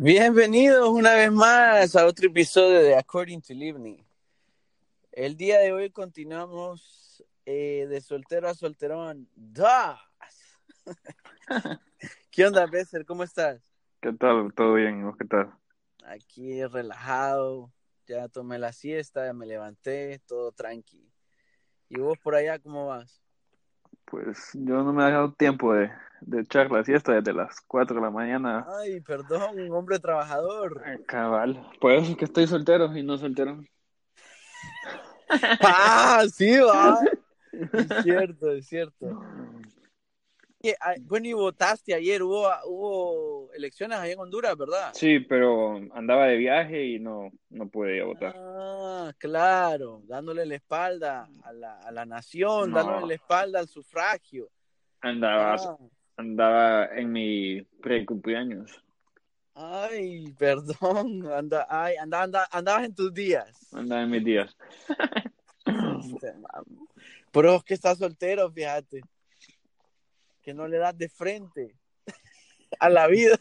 Bienvenidos una vez más a otro episodio de According to Livni. El día de hoy continuamos eh, de soltero a solterón. ¡Das! ¿Qué onda, Besser? ¿Cómo estás? ¿Qué tal? ¿Todo bien? ¿Vos qué tal? Aquí relajado, ya tomé la siesta, ya me levanté, todo tranqui. ¿Y vos por allá cómo vas? Pues yo no me he dado tiempo de, de echar la siesta desde las 4 de la mañana. Ay, perdón, un hombre trabajador. Eh, Cabal. Por eso es que estoy soltero y no soltero. Ah, sí, va. Es cierto, es cierto. Ah, Bueno, y votaste ayer, hubo, hubo elecciones allá en Honduras, ¿verdad? Sí, pero andaba de viaje y no, no pude ir a votar. Ah, claro, dándole la espalda a la, a la nación, No. dándole la espalda al sufragio. Andaba, Ah, andaba en mi pre-cumpleaños. ay, perdón, anda, ay, anda, anda- andabas en tus días. Andaba en mis días. Este. Pero es que estás soltero, fíjate. Que no le das de frente a la vida.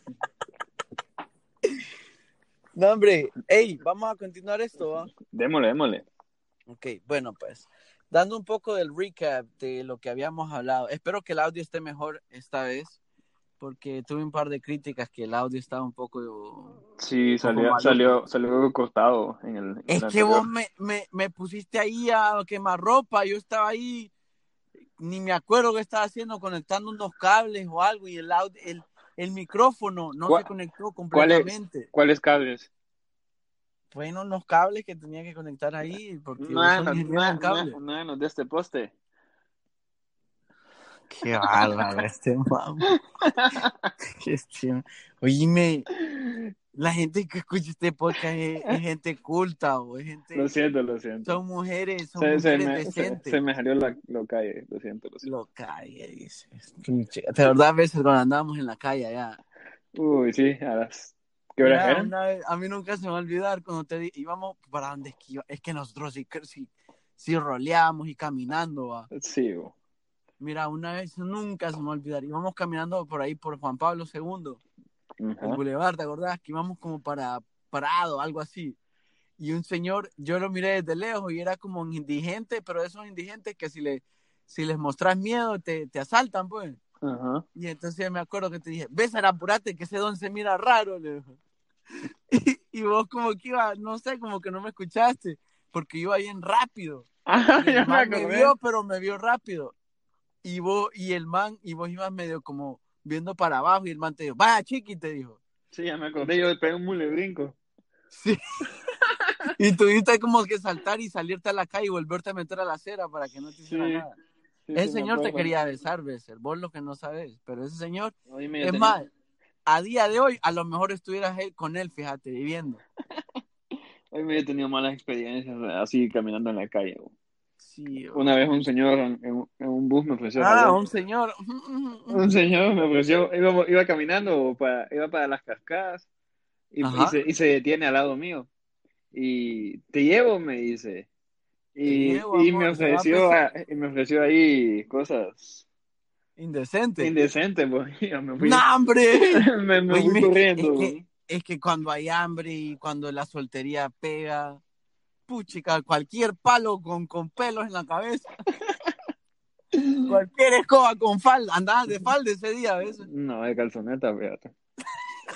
No, hombre, hey, vamos a continuar esto, ¿va? Démosle, démosle. Ok, bueno, pues, dando un poco del recap de lo que habíamos hablado. Espero que el audio esté mejor esta vez, porque tuve un par de críticas que el audio estaba un poco... Sí, salió, salió, salió cortado en el. en Es el que anterior. vos me, me, me pusiste ahí a quemar ropa, yo estaba ahí, ni me acuerdo qué estaba haciendo, conectando unos cables o algo, y el, audio, el, el micrófono no ¿Cuál- se conectó ¿Cuáles, completamente. ¿Cuáles cables? Fueron unos cables que tenía que conectar ahí, porque yo No, soy no, ingeniero en no, cable. no, no, no, de este poste. Qué bárbaro este mamá. Oíme, la gente que escucha este podcast es, es gente culta o es gente, Lo siento, lo siento. son mujeres, son Se, se mujeres me, se, decentes. se me salió la, lo calle, lo siento, lo siento. Lo calle, dice. De verdad, a veces cuando andábamos en la calle allá. Uy, sí, a las... ¿Qué horas Mira, eran? una vez- a mí nunca se me va a olvidar cuando te íbamos para donde es que iba- Es que nosotros sí, sí, sí roleábamos y caminando, va. Sí, bo. Mira, una vez nunca se me va a olvidar. Íbamos caminando por ahí por Juan Pablo II, el Ajá. Boulevard, ¿te acordás? Que íbamos como para Parado, algo así. Y un señor, yo lo miré desde lejos y era como un indigente, pero esos indigentes que si, le, si les mostras miedo te, te asaltan, pues. Ajá. Y entonces me acuerdo que te dije, Bésar, apurate, que ese don se mira raro. le dijo. Y, y vos como que iba, no sé, como que no me escuchaste, porque iba bien rápido. Ah, el me man me vio, pero me vio rápido. Y vos, y el man, y vos ibas medio como viendo para abajo, y el man te dijo, vaya chiqui, te dijo. Sí, ya me acordé, yo le pegué un mule brinco. Sí. y tuviste como que saltar y salirte a la calle y volverte a meter a la acera para que no te hiciera Sí. nada. Sí, Ese señor te quería besar, Besser, vos lo que no sabes, pero ese señor Oíme, Es tenía- más, a día de hoy, a lo mejor estuvieras con él, fíjate, viviendo. Hoy me he tenido malas experiencias así caminando en la calle. bo. Sí, Una vez un señor en, en- un bus me ofreció Ah, un señor. Un señor me ofreció, iba, iba caminando para, iba para las cascadas y, se, y se detiene al lado mío. Y te llevo, me dice. Y, llevo, y amor, me ofreció, a- y me ofreció ahí cosas Indecente. indecentes, pues. me fui, ¡No, hombre! me, me Oye, fui corriendo. Es que, es que cuando hay hambre y cuando la soltería pega, puchica, cualquier palo con, con pelos en la cabeza. Cualquier escoba con falda. Andabas de falda ese día, ¿ves? No, de calzoneta, fíjate.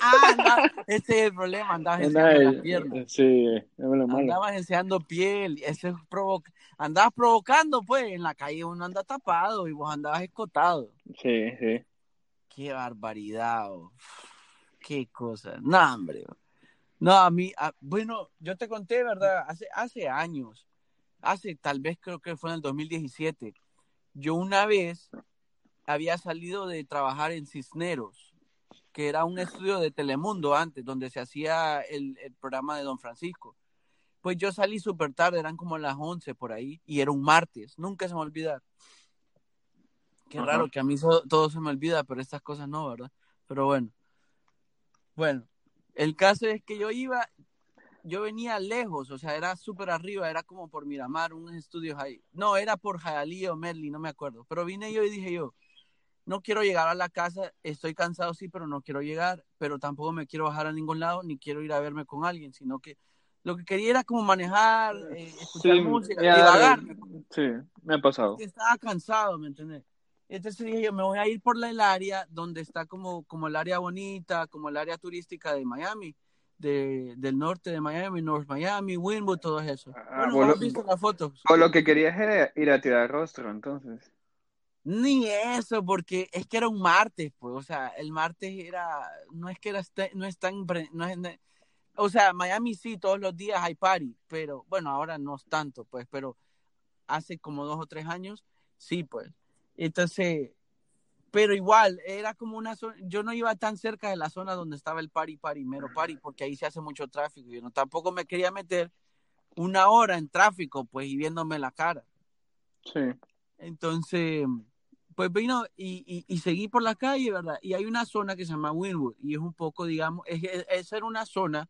Ah, ese es el problema, andabas Andaba- enseñando las piernas. Sí, es lo malo. Andabas enseñando piel, eso es andabas provocando, pues, en la calle uno anda tapado y vos andabas escotado. Sí, sí. Qué barbaridad, oh. qué cosa. No, hombre. oh. No, a mí, a- bueno, yo te conté, ¿verdad? Hace, hace años, hace tal vez creo que fue en el 2017, yo una vez había salido de trabajar en Cisneros, que era un estudio de Telemundo antes, donde se hacía el, el programa de Don Francisco. Pues yo salí súper tarde, eran como las 11 por ahí, y era un martes, nunca se me va a olvidar. Qué Ajá. raro que a mí so- todo se me olvida, pero estas cosas no, ¿verdad? Pero bueno. Bueno, el caso es que yo iba, yo venía lejos, o sea, era súper arriba, era como por Miramar, unos estudios ahí. No, era por Jalí o Merli, no me acuerdo. Pero vine yo y dije yo, no quiero llegar a la casa, estoy cansado sí, pero no quiero llegar, pero tampoco me quiero bajar a ningún lado, ni quiero ir a verme con alguien, sino que lo que quería era como manejar, eh, escuchar música, ya, divagar. Sí, me ha pasado. Estaba cansado, ¿me entiendes? Entonces dije yo, me voy a ir por el área donde está como, como el área bonita, como el área turística de Miami, de, del norte de Miami, North Miami, Wynwood, todo eso. Ah, bueno, vos ¿has visto las fotos? O lo que querías era ir a tirar rostro, entonces. Ni eso, porque es que era un martes, pues, o sea, el martes era, no es que era, este- no es tan, no es, o sea, Miami sí, todos los días hay party, pero bueno, ahora no es tanto, pues, pero hace como dos o tres años, sí, pues. Entonces, pero igual, era como una zona, yo no iba tan cerca de la zona donde estaba el party, party, mero party, porque ahí se hace mucho tráfico, yo no, tampoco me quería meter una hora en tráfico, pues, y viéndome la cara. Sí. Entonces, pues vino y, y, y seguí por la calle, ¿verdad? Y hay una zona que se llama Wynwood y es un poco, digamos, es, es, es era una zona,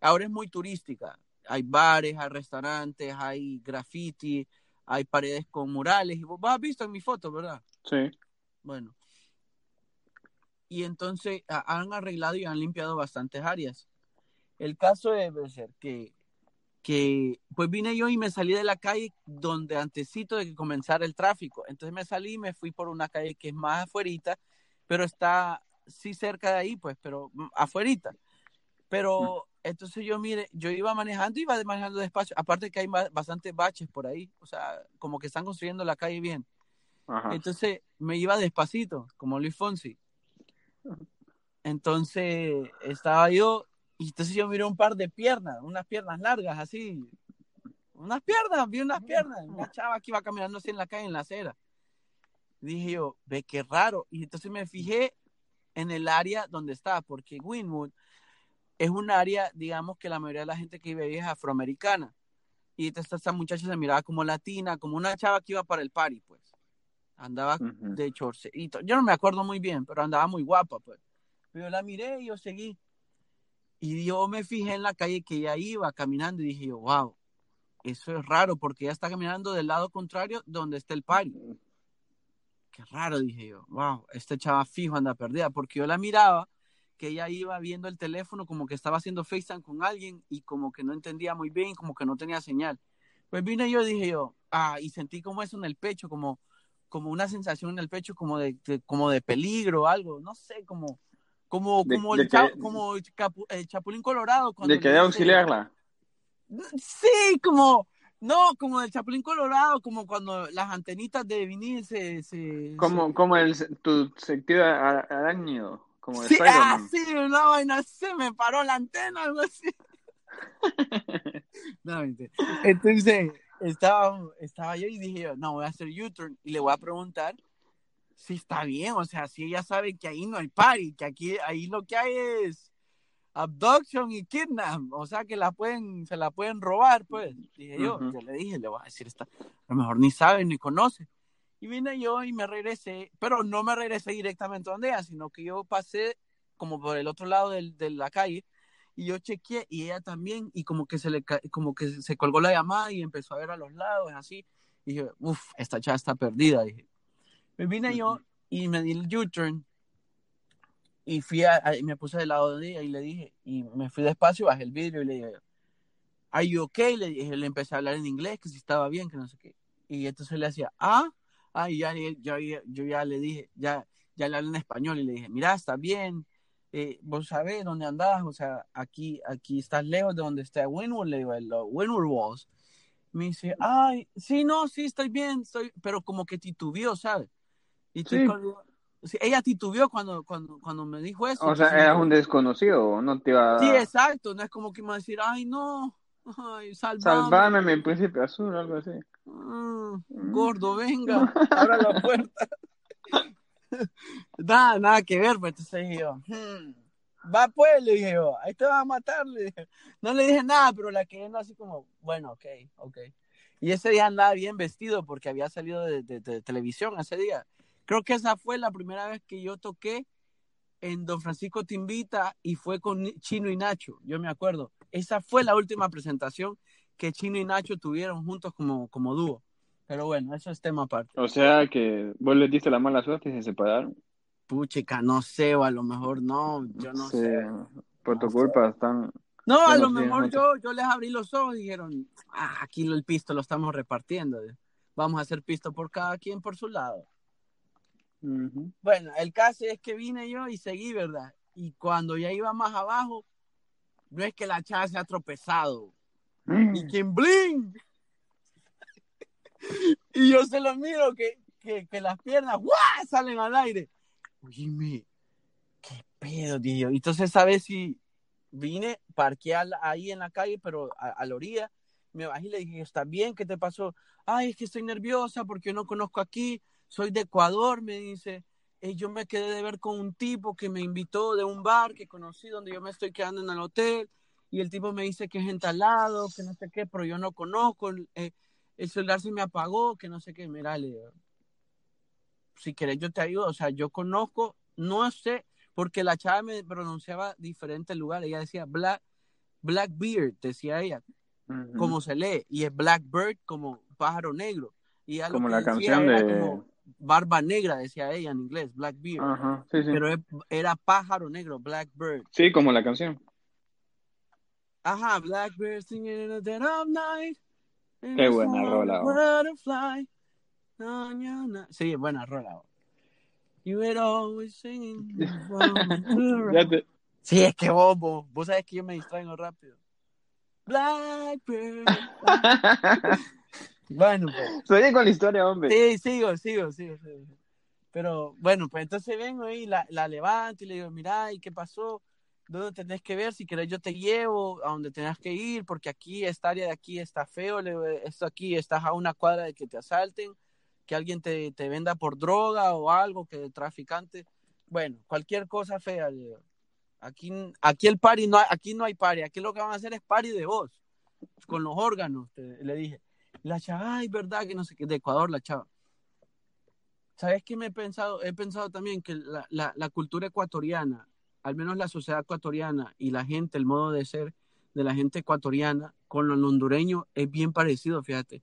ahora es muy turística. Hay bares, hay restaurantes, hay graffiti, hay paredes con murales. Y vos has visto en mi foto, ¿verdad? Sí. Bueno. Y entonces a- han arreglado y han limpiado bastantes áreas. El caso debe ser que, que, pues vine yo y me salí de la calle donde antesito de que comenzara el tráfico. Entonces me salí y me fui por una calle que es más afuerita, pero está sí cerca de ahí, pues, pero mm, afuerita. Pero entonces yo, mire, yo iba manejando, iba manejando despacio. Aparte que hay ba- bastantes baches por ahí, o sea, como que están construyendo la calle bien. Ajá. Entonces me iba despacito, como Luis Fonsi. Entonces estaba yo, y entonces yo miré un par de piernas, unas piernas largas así. Unas piernas, vi unas piernas. Una chava que iba caminando así en la calle, en la acera. Dije yo, ve qué raro. Y entonces me fijé en el área donde estaba, porque Winwood es un área, digamos, que la mayoría de la gente que vive ahí es afroamericana. Y entonces esta muchacha se miraba como latina, como una chava que iba para el party, pues. Andaba de chorcito. Yo no me acuerdo muy bien, pero andaba muy guapa, pues. Yo la miré y yo seguí. Y yo me fijé en la calle que ella iba caminando y dije yo, wow, eso es raro porque ella está caminando del lado contrario donde está el party. Qué raro, dije yo, wow, este chava fijo anda perdida, porque yo la miraba que ella iba viendo el teléfono como que estaba haciendo FaceTime con alguien y como que no entendía muy bien, como que no tenía señal. Pues vine yo, dije yo, ah, y sentí como eso en el pecho, como, como una sensación en el pecho, como de, de- como de peligro, algo, no sé, como, como, como, de el, cha- que- como el capu- el Chapulín Colorado. cuando De que le de dice- auxiliarla. Sí, como, no, como del Chapulín Colorado, como cuando las antenitas de vinil se... se Como, como el, tu sentido a- arañido. Como de Sí, ah, Spider-Man. sí, una vaina, se me paró la antena, algo así. No. Entonces, estaba, estaba yo y dije, yo, no, voy a hacer U-turn y le voy a preguntar si está bien, o sea, si ella sabe que ahí no hay party, que aquí, ahí lo que hay es abduction y kidnap, o sea, que la pueden, se la pueden robar, pues. Dije yo, Ujú. yo le dije, le voy a decir esta, a lo mejor ni sabe ni conoce. Y vine yo y me regresé, pero no me regresé directamente donde ella, sino que yo pasé como por el otro lado del- de la calle y yo chequeé y ella también y como que se le como que se colgó la llamada y empezó a ver a los lados así. Y dije uff esta chava está perdida dije. Me vine yo y me di el U-turn y fui a, a- me puse del lado de ella y le dije y me fui despacio bajé el vidrio y le dije are you okay le dije le empecé a hablar en inglés que si estaba bien que no sé qué. Y entonces le hacía ah ah y ya, ya- ya- yo ya le dije ya ya le hablé en español y le dije mira está bien eh, vos sabés dónde andás, o sea, aquí, aquí estás lejos de donde está Winwood, le digo, los Winwood Walls. Me dice, ay, sí, no, sí, estoy bien, estoy, pero como que titubeó, ¿sabes? Y Sí. sí, ella titubeó cuando, cuando, cuando me dijo eso. O sea, eras un desconocido, no te iba a Sí, exacto, no es como que me va a decir, ay, no, ay, salvame, salvarme mi príncipe azul, algo así. Mm, gordo, venga, abra la puerta. nada, nada que ver, pues entonces dije yo, "Hmm, va pues, le dije yo, ahí te vas a matar, le dije. No le dije nada, pero la quedé así como, bueno, ok, ok. Y ese día andaba bien vestido porque había salido de, de- de televisión ese día. Creo que esa fue la primera vez que yo toqué en Don Francisco Te Invita y fue con Chino y Nacho, yo me acuerdo. Esa fue la última presentación que Chino y Nacho tuvieron juntos como, como dúo. Pero bueno, eso es tema aparte. O sea que vos les diste la mala suerte y se separaron. Puchica, no sé, o a lo mejor no, yo no Sí, sé. Por tu No sé. culpa están. No, a lo mejor yo, yo les abrí los ojos y dijeron, ah, aquí el pisto lo estamos repartiendo. Vamos a hacer pisto por cada quien por su lado. Bueno, el caso es que vine yo y seguí, ¿verdad? Y cuando ya iba más abajo, no es que la chava se ha tropezado. Y quien bling. y yo se lo miro que, que, que las piernas ¡guau! salen al aire. Oíme, qué pedo, yo. Entonces, ¿sabes si vine, parqué al- ahí en la calle, pero a, a la orilla? Me bajé y le dije, ¿está bien? ¿Qué te pasó? Ay, es que estoy nerviosa porque no conozco aquí. Soy de Ecuador, me dice. "Eh, yo me quedé de ver con un tipo que me invitó de un bar que conocí donde yo me estoy quedando en el hotel y el tipo me dice que es entalado, que no sé qué, pero yo no conozco, eh, el celular se me apagó, que no sé qué, mira, le digo, si querés yo te ayudo, o sea, yo conozco, no sé, porque la chava me pronunciaba diferente lugar, ella decía Black, Blackbeard, decía ella, como se lee, y es Blackbird como pájaro negro, y Como la canción de- como barba negra, decía ella en inglés, Blackbeard, Ajá, sí, sí. pero era pájaro negro, Blackbird. Sí, como la canción. Ajá, Blackbird singing in the dead of night. Qué buena rola, oh. Butterfly. Na, na, na. Sí, buena rola. oh. You were always singing. Te- Sí, es que vos, vos, vos sabes que yo me distraigo rápido. Blackbird. Bueno, pues. Seguí con la historia, hombre. Sí, sigo, sigo, sigo, sigo. Pero bueno, pues entonces vengo ahí, la, la levanto y le digo, mira, ¿y qué pasó? ¿Dónde tenés que ver? Si querés yo te llevo a donde tengas que ir, porque aquí, esta área de aquí está feo, le digo, esto aquí estás a una cuadra de que te asalten, que alguien te, te venda por droga o algo, que traficante. Bueno, cualquier cosa fea, le digo. Aquí, aquí el party no hay, aquí no hay party, aquí lo que van a hacer es party de voz, con los órganos, te- le dije. La chava, ay, verdad que no sé qué, de Ecuador la chava. ¿Sabes qué me he pensado? He pensado también que la, la, la cultura ecuatoriana, al menos la sociedad ecuatoriana y la gente, el modo de ser de la gente ecuatoriana con los hondureños es bien parecido, fíjate.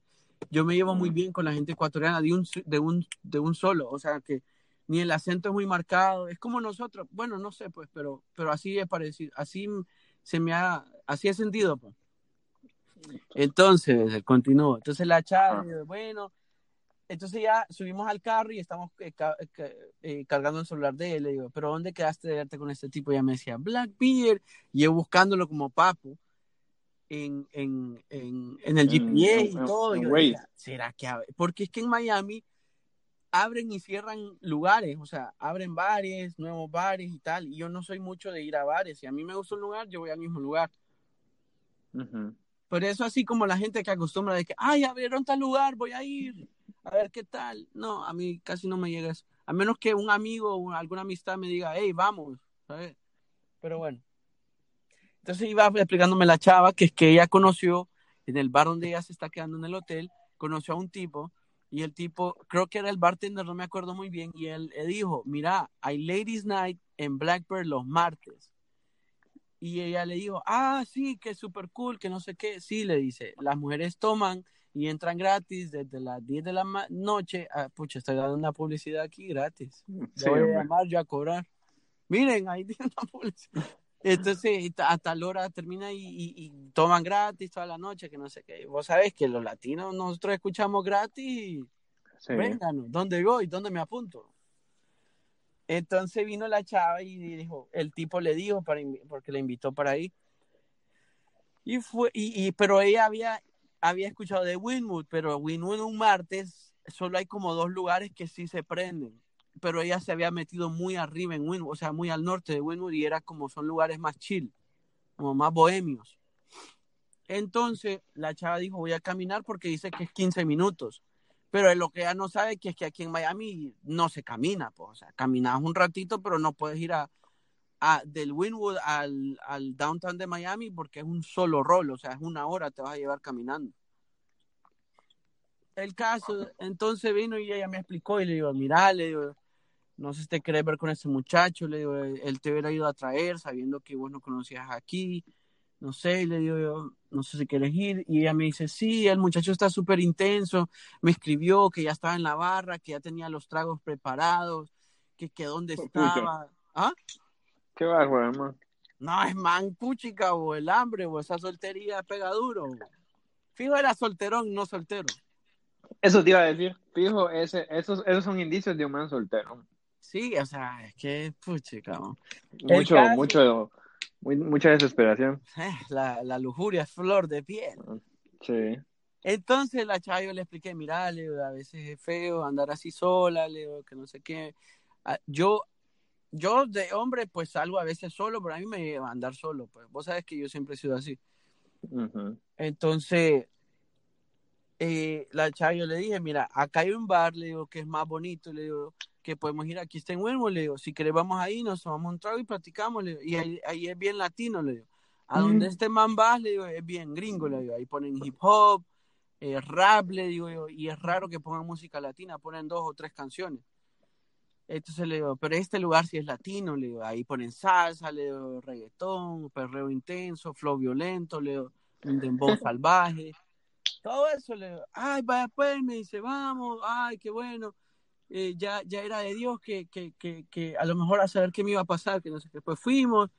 Yo me llevo muy bien con la gente ecuatoriana de un, de un, de un solo, o sea que ni el acento es muy marcado, es como nosotros, bueno, no sé, pues, pero, pero así es parecido, así se me ha, así he sentido, pues. Entonces, continúo. Entonces la chava, Ah. bueno, entonces ya subimos al carro y estamos eh, ca- ca- eh, cargando el celular de él. Le digo, ¿pero dónde quedaste de verte con este tipo? Y ella me decía, Blackbeard. Y yo buscándolo como papo en, en, en, en el GPS y todo. en yo decía, ¿será que abre? Porque es que en Miami abren y cierran lugares, o sea, abren bares, nuevos bares y tal. Y yo no soy mucho de ir a bares. Si a mí me gusta un lugar, yo voy al mismo lugar. Ujú. Por eso así como la gente que acostumbra de que, ay, abrieron tal lugar, voy a ir, a ver qué tal. No, a mí casi no me llega eso. A menos que un amigo o alguna amistad me diga, hey, vamos, ¿sabes? Pero bueno. Entonces iba explicándome la chava que es que ella conoció en el bar donde ella se está quedando en el hotel, conoció a un tipo y el tipo, creo que era el bartender, no me acuerdo muy bien, y él le dijo, mira, hay Ladies Night en Blackbird los martes. Y ella le dijo, ah, sí, que súper cool, que no sé qué. Sí, le dice, las mujeres toman y entran gratis desde las 10 de la noche. Ah, pucha, estoy dando una publicidad aquí gratis. Sí, Ya voy a llamar yo a cobrar. Miren, ahí tiene una publicidad. Entonces, a tal hora termina y, y- y toman gratis toda la noche, que no sé qué. Vos sabés que los latinos nosotros escuchamos gratis y Sí. Vénganos, ¿dónde voy? ¿Dónde me apunto? Entonces vino la chava y dijo, el tipo le dijo para porque le invitó para ahí. Y fue, y, y- pero ella había, había escuchado de Winwood, pero Winwood un martes solo hay como dos lugares que sí se prenden. Pero ella se había metido muy arriba en Winwood, o sea, muy al norte de Winwood y era como son lugares más chill, como más bohemios. Entonces la chava dijo, voy a caminar porque dice que es 15 minutos. Pero lo que ella no sabe que es que aquí en Miami no se camina, pues, o sea, caminas un ratito, pero no puedes ir a, a- del Winwood al, al downtown de Miami porque es un solo rol, o sea, es una hora te vas a llevar caminando. El caso, entonces vino y ella me explicó y le digo, mira, le digo, no sé si te querés ver con ese muchacho, le digo, él te hubiera ido a traer sabiendo que vos no conocías aquí, no sé, le digo yo, no sé si quieres ir. Y ella me dice, sí, el muchacho está súper intenso, me escribió que ya estaba en la barra, que ya tenía los tragos preparados, que, que dónde estaba. ¿Ah? Qué bárbaro, hermano. No, es man, puchica, o el hambre, o esa soltería pega duro. Fijo era solterón, no soltero. Eso te iba a decir. Fijo, ese, esos, esos son indicios de un man soltero. Sí, o sea, es que, puchica. Mucho, caso, mucho, muy, mucha desesperación. Eh, la, la, lujuria es flor de piel. Sí. Entonces la chava yo le expliqué, mira, Leo, a veces es feo andar así sola, Leo, que no sé qué. Ah, yo, yo de hombre, pues salgo a veces solo, pero a mí me lleva a andar solo, pues. Vos sabes que yo siempre he sido así. Entonces, eh, la chava yo le dije, mira, acá hay un bar, le digo, que es más bonito, le digo, que podemos ir aquí está en Huelmo, le digo, si querés vamos ahí, nos tomamos un trago y platicamos, le digo, y ahí, ahí es bien latino, le digo, a donde este man va, le digo, es bien gringo, le digo, ahí ponen hip hop, eh, rap, le digo yo, y es raro que pongan música latina, ponen dos o tres canciones. Entonces le digo, pero este lugar sí es latino, le digo, ahí ponen salsa, le digo, reggaetón, perreo intenso, flow violento, le digo, un dembow salvaje, todo eso, le digo, ay, vaya pues, me dice, vamos, ay, qué bueno, eh, ya, ya era de Dios que, que, que, que, a lo mejor a saber qué me iba a pasar, que no sé qué, pues fuimos,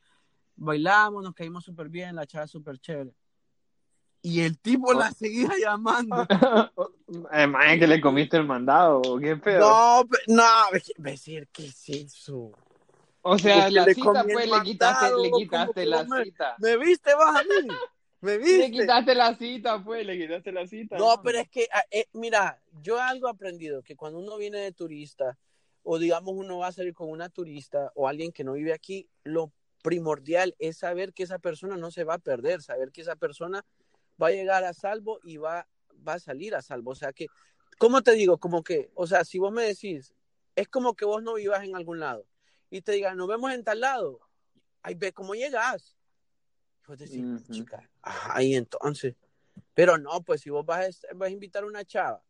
bailamos, nos caímos súper bien, la chava súper chévere. Y el tipo la seguía llamando. Además, que le comiste el mandado, ¿qué pedo? No, no, decir, ¿qué es eso? O sea, la cita, pues, le quitaste, le quitaste la me, cita. ¿Me viste vos a mí? ¿Me viste? Le quitaste la cita, pues, le quitaste la cita. No, ¿no? pero es que, eh, mira, yo algo he aprendido, que cuando uno viene de turista, o digamos uno va a salir con una turista o alguien que no vive aquí, lo primordial es saber que esa persona no se va a perder, saber que esa persona va a llegar a salvo y va, va a salir a salvo. O sea que, ¿cómo te digo? Como que, o sea, si vos me decís, es como que vos no vivas en algún lado y te digan, nos vemos en tal lado, ahí ve cómo llegas. Vos decís, uh -huh. chica, ahí entonces. Pero no, pues si vos vas a, vas a invitar a una chava,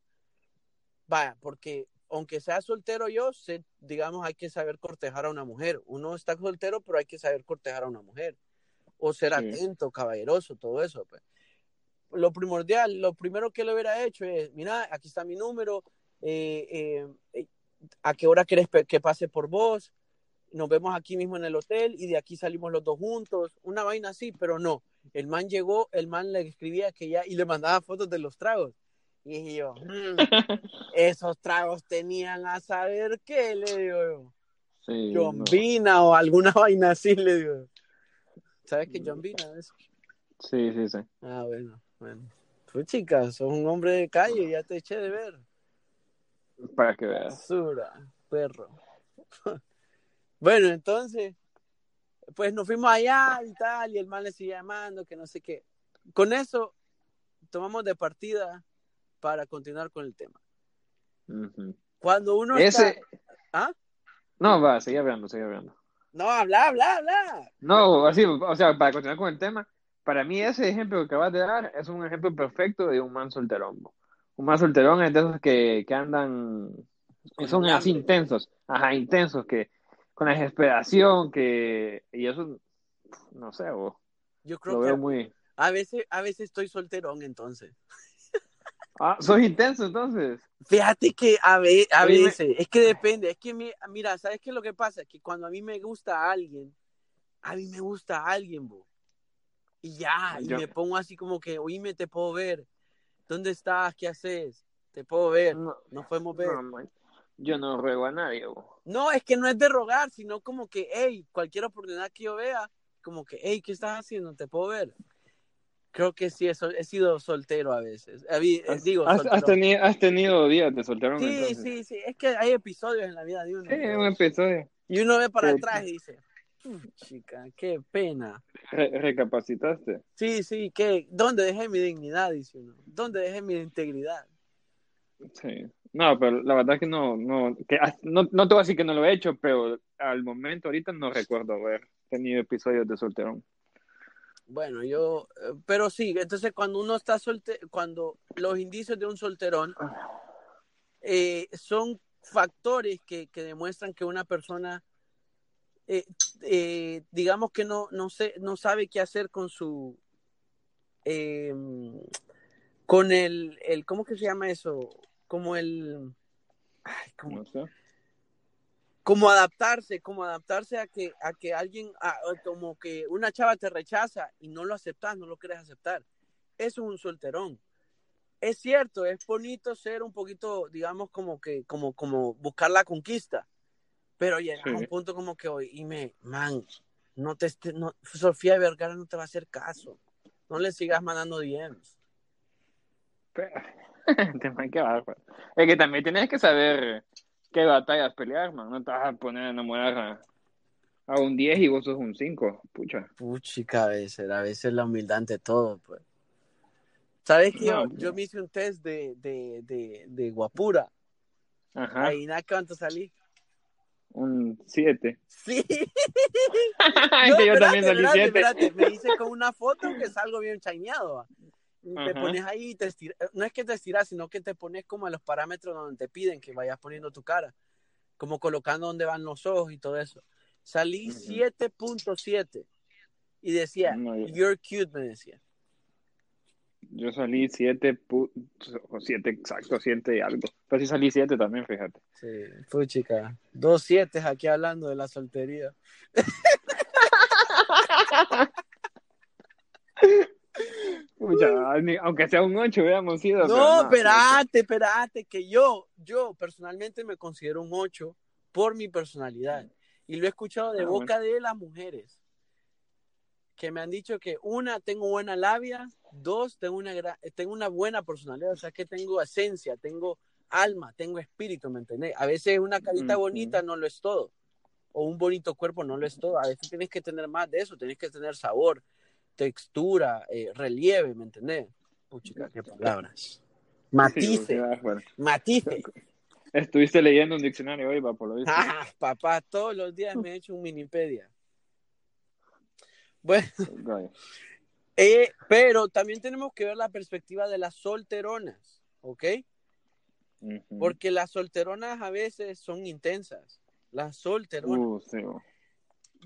vaya, porque aunque sea soltero yo, sé, digamos, hay que saber cortejar a una mujer. Uno está soltero, pero hay que saber cortejar a una mujer. O ser sí. atento, caballeroso, todo eso, pues lo primordial, lo primero que le hubiera hecho es, mira, aquí está mi número, eh, eh, a qué hora querés que pase por vos, nos vemos aquí mismo en el hotel y de aquí salimos los dos juntos, una vaina así, pero no, el man llegó, el man le escribía que ya, y le mandaba fotos de los tragos, y yo, mmm, esos tragos tenían a saber qué, le digo yo, sí, John Vina no. o alguna vaina así, le digo, ¿sabes qué John Vina es? Sí, sí, sí. Ah, bueno. Bueno, tú chica, sos un hombre de calle, ya te eché de ver. Para que veas. Basura, perro. bueno, entonces, pues nos fuimos allá y tal, y el man le sigue llamando, que no sé qué. Con eso, tomamos de partida para continuar con el tema. Uh -huh. Cuando uno Ese... está... ¿Ah? No, va, sigue hablando, sigue hablando. No, habla, habla, habla. No, así, o sea, para continuar con el tema, para mí ese ejemplo que acabas de dar es un ejemplo perfecto de un man solterón. Un man solterón es de esos que, que andan, son así intensos, ajá, intensos, que con la desesperación, que, y eso, no sé, vos, yo creo lo que veo muy... a veces, a veces estoy solterón entonces. Ah, sos intenso entonces. Fíjate que a, ve, a veces, es que depende, es que mira, ¿sabes qué es lo que pasa? Que cuando a mí me gusta a alguien, a mí me gusta a alguien, vos. Y ya, y Yo- me pongo así como que, oíme, te puedo ver. ¿Dónde estás? ¿Qué haces? Te puedo ver. No, Nos podemos ver. no, yo no ruego a nadie. No, es que no es de rogar, sino como que, hey, cualquier oportunidad que yo vea, como que, hey, ¿qué estás haciendo? ¿Te puedo ver? Creo que sí, he, sol- he sido soltero a veces. Eh, eh, digo, ¿Has, soltero. has tenido, has tenido días de solterón Sí, entonces? sí, sí. Es que hay episodios en la vida de uno. Sí, ¿no? un episodio. Y uno ve para Sí. atrás y dice, "Uf, chica, qué pena. Re- recapacitaste. Sí, sí, ¿qué? ¿Dónde dejé mi dignidad? Dice uno. ¿Dónde dejé mi integridad? Sí. No, pero la verdad es que no, no, que, no, no te voy a decir que no lo he hecho, pero al momento ahorita no recuerdo haber tenido episodios de solterón. Bueno, yo, eh, pero sí, entonces cuando uno está solte, cuando los indicios de un solterón eh, son factores que, que demuestran que una persona, eh, eh, digamos que no, no, sé, no sabe qué hacer con su, eh, con el, el, ¿cómo que se llama eso? Como el, ay, ¿cómo? No sé. como adaptarse, como adaptarse a que, a que alguien, a- como que una chava te rechaza y no lo aceptas, no lo quieres aceptar. Eso es un solterón. Es cierto, es bonito ser un poquito, digamos, como que, como, como buscar la conquista. Pero llega a un punto como que hoy, y me, man, no te, no, Sofía Vergara no te va a hacer caso. No le sigas mandando DMs. Pero, qué bárbaro. Es que también tienes que saber qué batallas pelear, man. No te vas a poner a enamorar a, a un 10 y vos sos un 5. Pucha. Puchica, a veces, a veces la humildad ante todo, pues. ¿Sabes que yo, No, yo me hice un test de, de, de, de guapura? Ajá. Ahí nada, ¿cuánto salí? Un 7. Sí. No, que yo espérate, también salí espérate, 7. espérate. Me hice con una foto que salgo bien chañado. Te Ajá. pones ahí y te estiras. No es que te estiras, sino que te pones como a los parámetros donde te piden que vayas poniendo tu cara. Como colocando donde van los ojos y todo eso. Salí Ujú. 7.7. Y decía, No, yo- you're cute, me decía. Yo salí 7, 7 exacto, 7 y algo. Pero sí salí 7 también, fíjate. Sí, puchica. Dos siete aquí hablando de la soltería. Aunque sea un 8 hubiéramos ido. pero No, espérate, espérate, que yo, yo personalmente me considero un 8 por mi personalidad. Y lo he escuchado de Ah, boca de las mujeres. Que me han dicho que una, tengo buena labia, dos, tengo una, gra- tengo una buena personalidad, o sea que tengo esencia, tengo alma, tengo espíritu, ¿me entendés? A veces una carita Ujú. bonita no lo es todo, o un bonito cuerpo no lo es todo, a veces tienes que tener más de eso, tienes que tener sabor, textura, eh, relieve, ¿me entendés? Puchica, qué palabras. Sí, Matice, porque, bueno, matice. Estuviste leyendo un diccionario hoy, por lo. Ah, papá, todos los días me he hecho un minipedia. Bueno, eh, pero también tenemos que ver la perspectiva de las solteronas, ¿ok? Porque las solteronas a veces son intensas. Las solteronas. Uh, sí.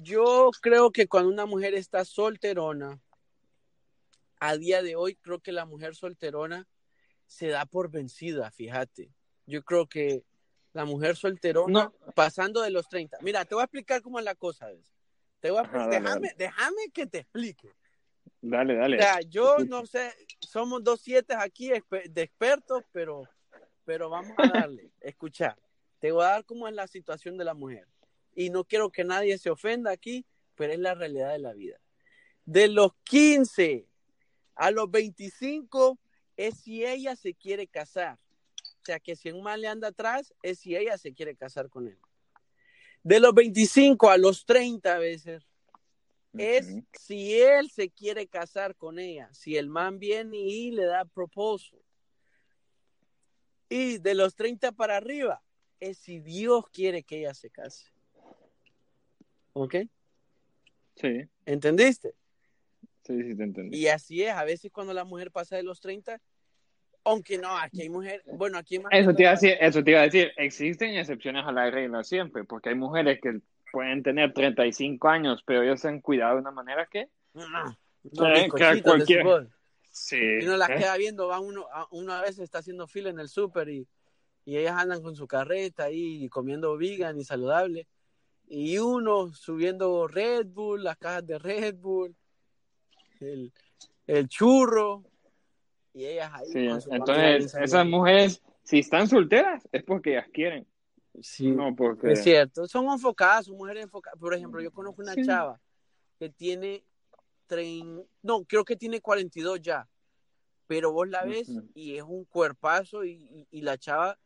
Yo creo que cuando una mujer está solterona, a día de hoy creo que la mujer solterona se da por vencida, fíjate. Yo creo que la mujer solterona, pasando de los 30. Mira, te voy a explicar cómo es la cosa, ¿ves? Te voy a Ajá, déjame, dale. déjame que te explique. Dale, dale. O sea, yo no sé, somos dos siete aquí de expertos, pero, pero vamos a darle. Escucha, te voy a dar cómo es la situación de la mujer. Y no quiero que nadie se ofenda aquí, pero es la realidad de la vida. De los 15 a los 25 es si ella se quiere casar. O sea, que si un mal le anda atrás, es si ella se quiere casar con él. De los 25 a los 30 veces, es si él se quiere casar con ella, si el man viene y le da proposal. Y de los 30 para arriba, es si Dios quiere que ella se case. ¿Ok? Sí, ¿Entendiste? Sí, sí, te entendí. Y así es, a veces cuando la mujer pasa de los 30, aunque no, aquí hay mujer, bueno, aquí más Eso te, iba a decir, eso te iba a decir, existen excepciones a la regla siempre, porque hay mujeres que pueden tener 35 años, pero ellos se han cuidado de una manera que... No, no, Sí, bizcochitos que cualquier-. Sí. Y uno las ¿eh? queda viendo, va uno, a- uno a veces está haciendo fila en el súper y, y ellas andan con su carreta ahí comiendo vegan y saludable. Y uno subiendo Red Bull, las cajas de Red Bull, el, el churro, y ellas ahí. Sí, entonces esas mujeres, si están solteras, es porque ellas quieren, Sí, no porque... es cierto. Son enfocadas, son mujeres enfocadas. Por ejemplo, yo conozco una Sí. chava que tiene, trein- no, creo que tiene 42 ya. Pero vos la ves y es un cuerpazo y, y- y la chava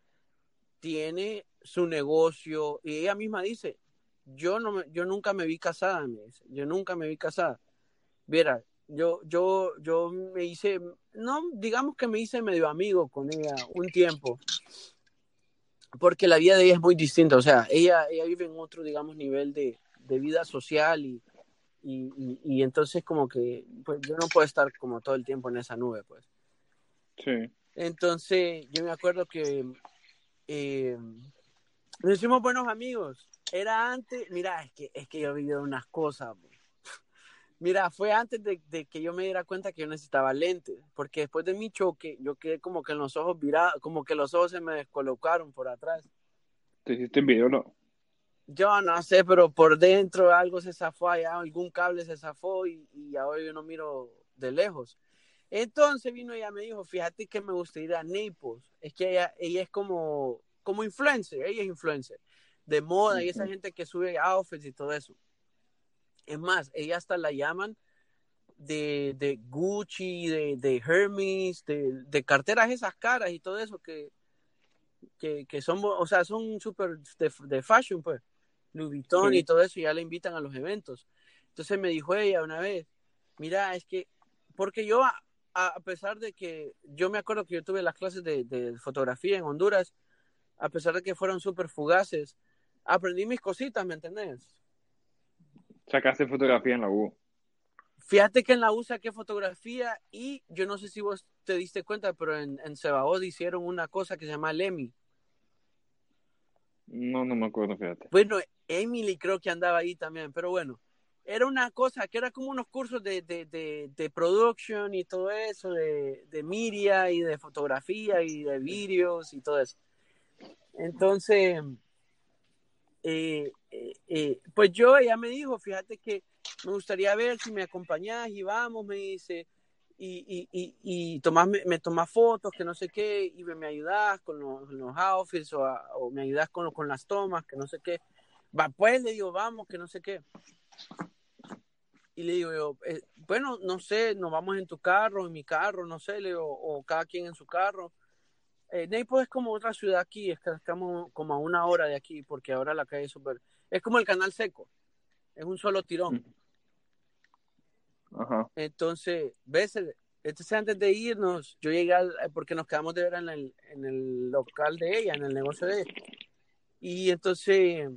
tiene su negocio y ella misma dice, yo no me- yo nunca me vi casada, me dice, yo nunca me vi casada. Viera, yo yo yo me hice no digamos que me hice medio amigo con ella un tiempo. Porque la vida de ella es muy distinta, o sea, ella ella vive en otro digamos nivel de, de vida social y, y, y- y entonces como que pues yo no puedo estar como todo el tiempo en esa nube, pues. Sí. Entonces, yo me acuerdo que eh, nos hicimos buenos amigos era antes, mira, es que, es que yo he vivido unas cosas. Mira, fue antes de, de, que yo me diera cuenta que yo necesitaba lentes, porque después de mi choque, yo quedé como que en los ojos virados, como que los ojos se me descolocaron por atrás. ¿Te hiciste el video no? Yo no sé, pero por dentro algo se zafó allá, algún cable se zafó y, y ahora yo no miro de lejos. Entonces vino ella me dijo, fíjate que me gustaría ir a Naples. Es que ella, ella es como, como influencer, ella es influencer de moda y esa gente que sube outfits y todo eso. Es más, ella hasta la llaman de, de Gucci, de, de Hermes, de, de, carteras esas caras y todo eso que, que, que son, o sea, son súper de, de, fashion, pues. Louis Vuitton sí. y todo eso, y ya la invitan a los eventos. Entonces me dijo ella una vez, mira, es que, porque yo, a, a pesar de que, yo me acuerdo que yo tuve las clases de, de fotografía en Honduras, a pesar de que fueron súper fugaces, aprendí mis cositas, ¿me entendés? Sacaste fotografía en la U. Fíjate que en la U saqué fotografía y yo no sé si vos te diste cuenta, pero en, en Cebaod hicieron una cosa que se llama Lemmy. No, no me acuerdo, fíjate. Bueno, Emily creo que andaba ahí también, pero bueno, era una cosa que era como unos cursos de, de, de, de production y todo eso, de, de media y de fotografía y de vídeos y todo eso. Entonces, eh, eh, eh, pues yo, ella me dijo, fíjate que me gustaría ver si me acompañás y vamos, me dice, y, y, y, y tomás, me, me fotos, que no sé qué, y me, me ayudás con los, los outfits o, me ayudás con, con las tomas, que no sé qué. Va, pues le digo, vamos, que no sé qué. Y le digo yo, eh, bueno, no sé, nos vamos en tu carro, en mi carro, no sé, le digo, o cada quien en su carro. Eh, Naples es como otra ciudad aquí, es que estamos como a una hora de aquí, porque ahora la calle es súper... Es como el canal seco, es un solo tirón. Ajá. Entonces, ves, entonces antes de irnos, yo llegué al, porque nos quedamos de ver en el, en el local de ella, en el negocio de ella. Y entonces,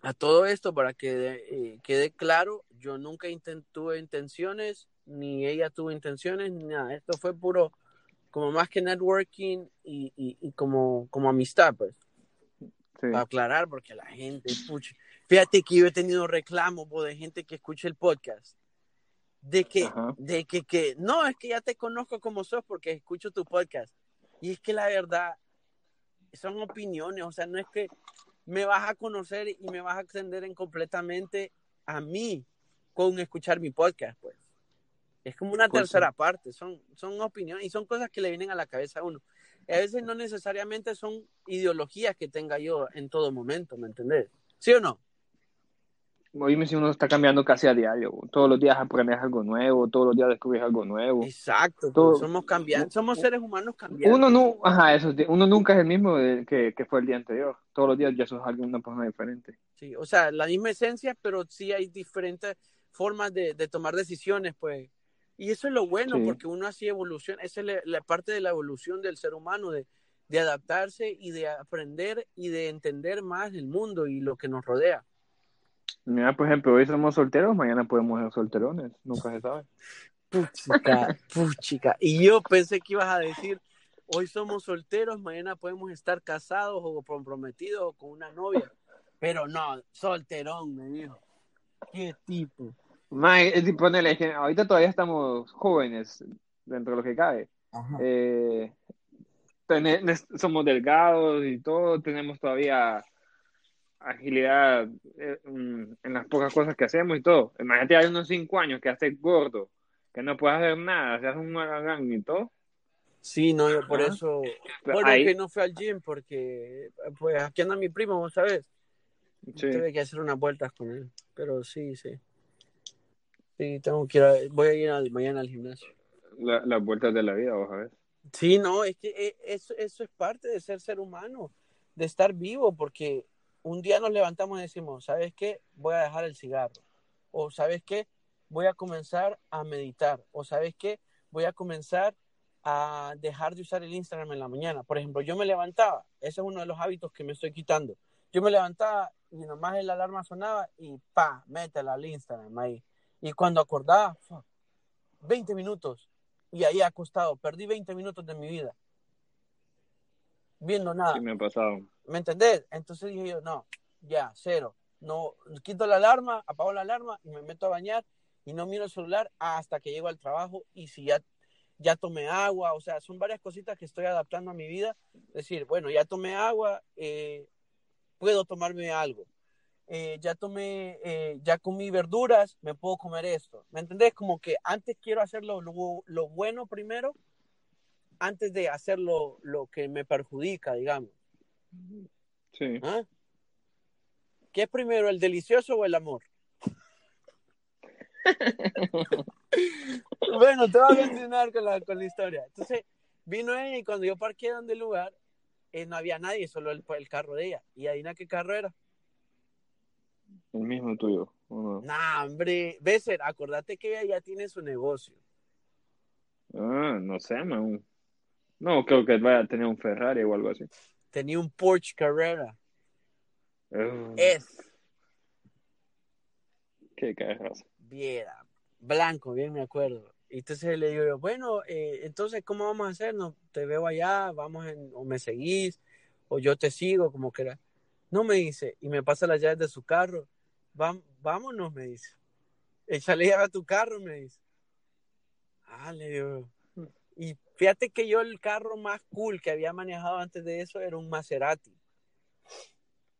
a todo esto, para que eh, quede claro, yo nunca tuve intenciones, ni ella tuvo intenciones, ni nada. Esto fue puro como más que networking y, y, y como, como amistad, pues. Sí. Para aclarar, porque la gente, pucha. Fíjate que yo he tenido reclamos de gente que escucha el podcast. De que, Ajá. de que, que, no, es que ya te conozco como sos porque escucho tu podcast. Y es que la verdad, son opiniones, o sea, no es que me vas a conocer y me vas a extender en completamente a mí con escuchar mi podcast, pues. Es como una pues tercera parte, son, son opiniones y son cosas que le vienen a la cabeza a uno. A veces no necesariamente son ideologías que tenga yo en todo momento, ¿me entendés? ¿Sí o no? Oíme si uno está cambiando casi a diario, todos los días aprendes algo nuevo, todos los días descubres algo nuevo. Exacto, Todo, somos cambiantes, somos seres humanos cambiantes. Uno, no, ajá, eso, uno nunca es el mismo que, que, fue el día anterior, todos los días ya sos alguien, una persona diferente. Sí, o sea, la misma esencia, pero sí hay diferentes formas de, de tomar decisiones, pues. Y eso es lo bueno, sí. porque uno así evoluciona, esa es la, la, parte de la evolución del ser humano, de, de adaptarse y de aprender y de entender más el mundo y lo que nos rodea. Mira, por ejemplo, hoy somos solteros, mañana podemos ser solterones, nunca se sabe. Puchica, puchica. Y yo pensé que ibas a decir, hoy somos solteros, mañana podemos estar casados o comprometidos o con una novia. Pero no, solterón, me dijo. ¿Qué tipo? Man, ponele, que ahorita todavía estamos jóvenes dentro de lo que cabe. Eh, tenés, somos delgados y todo, tenemos todavía agilidad eh, en las pocas cosas que hacemos y todo. Imagínate, hay unos cinco años que haces gordo, que no puedes hacer nada, se hace un magagán y todo. Sí, no, yo por ¿Ah? eso, bueno, Ahí... que no fui al gym porque, pues, aquí anda mi primo, vos sabes. Sí. Tuve que hacer unas vueltas con él, pero sí, sí. Sí, tengo que ir, a, voy a ir a, mañana al gimnasio. La, las vueltas de la vida, vos sabés. Sí, no, es que eh, eso, eso es parte de ser ser humano, de estar vivo, porque un día nos levantamos y decimos, ¿sabes qué? Voy a dejar el cigarro. O ¿sabes qué? Voy a comenzar a meditar. O ¿sabes qué? Voy a comenzar a dejar de usar el Instagram en la mañana. Por ejemplo, yo me levantaba, ese es uno de los hábitos que me estoy quitando. Yo me levantaba y nomás el alarma sonaba y pa, métela al Instagram ahí. Y cuando acordaba, fuck, 20 minutos. Y ahí acostado, perdí 20 minutos de mi vida. Viendo nada. Sí, me ha pasado. ¿Me entendés? Entonces dije yo, no, ya, cero. No, quito la alarma, apago la alarma y me meto a bañar y no miro el celular hasta que llego al trabajo y si ya, ya tomé agua, o sea, son varias cositas que estoy adaptando a mi vida. Es decir, bueno, ya tomé agua, eh, puedo tomarme algo. Eh, ya tomé, eh, ya comí verduras, me puedo comer esto. ¿Me entendés? Como que antes quiero hacer lo, lo, bueno primero, antes de hacer lo, lo, que me perjudica, digamos. Sí. ¿Ah? ¿Qué es primero, el delicioso o el amor? bueno, te voy a continuar con la, con la historia. Entonces, vino ella y cuando yo parqué donde el lugar, eh, no había nadie, solo el, el, carro de ella. ¿Y adivina qué carro era? El mismo tuyo. No? Nah, hombre. Besser, acordate que ella ya tiene su negocio. Ah, no sé, man. No, creo que vaya a tener un Ferrari o algo así. Tenía un Porsche Carrera. Es. Qué cajas. Viera. Blanco, bien me acuerdo. Y entonces le digo yo, bueno, eh, entonces, ¿cómo vamos a hacer? No, te veo allá, vamos en, o me seguís, o yo te sigo, como quiera. No me dice, y me pasa las llaves de su carro. vámonos, me dice. Échale a tu carro, me dice. Ah, le digo. Y fíjate que yo el carro más cool que había manejado antes de eso era un Maserati.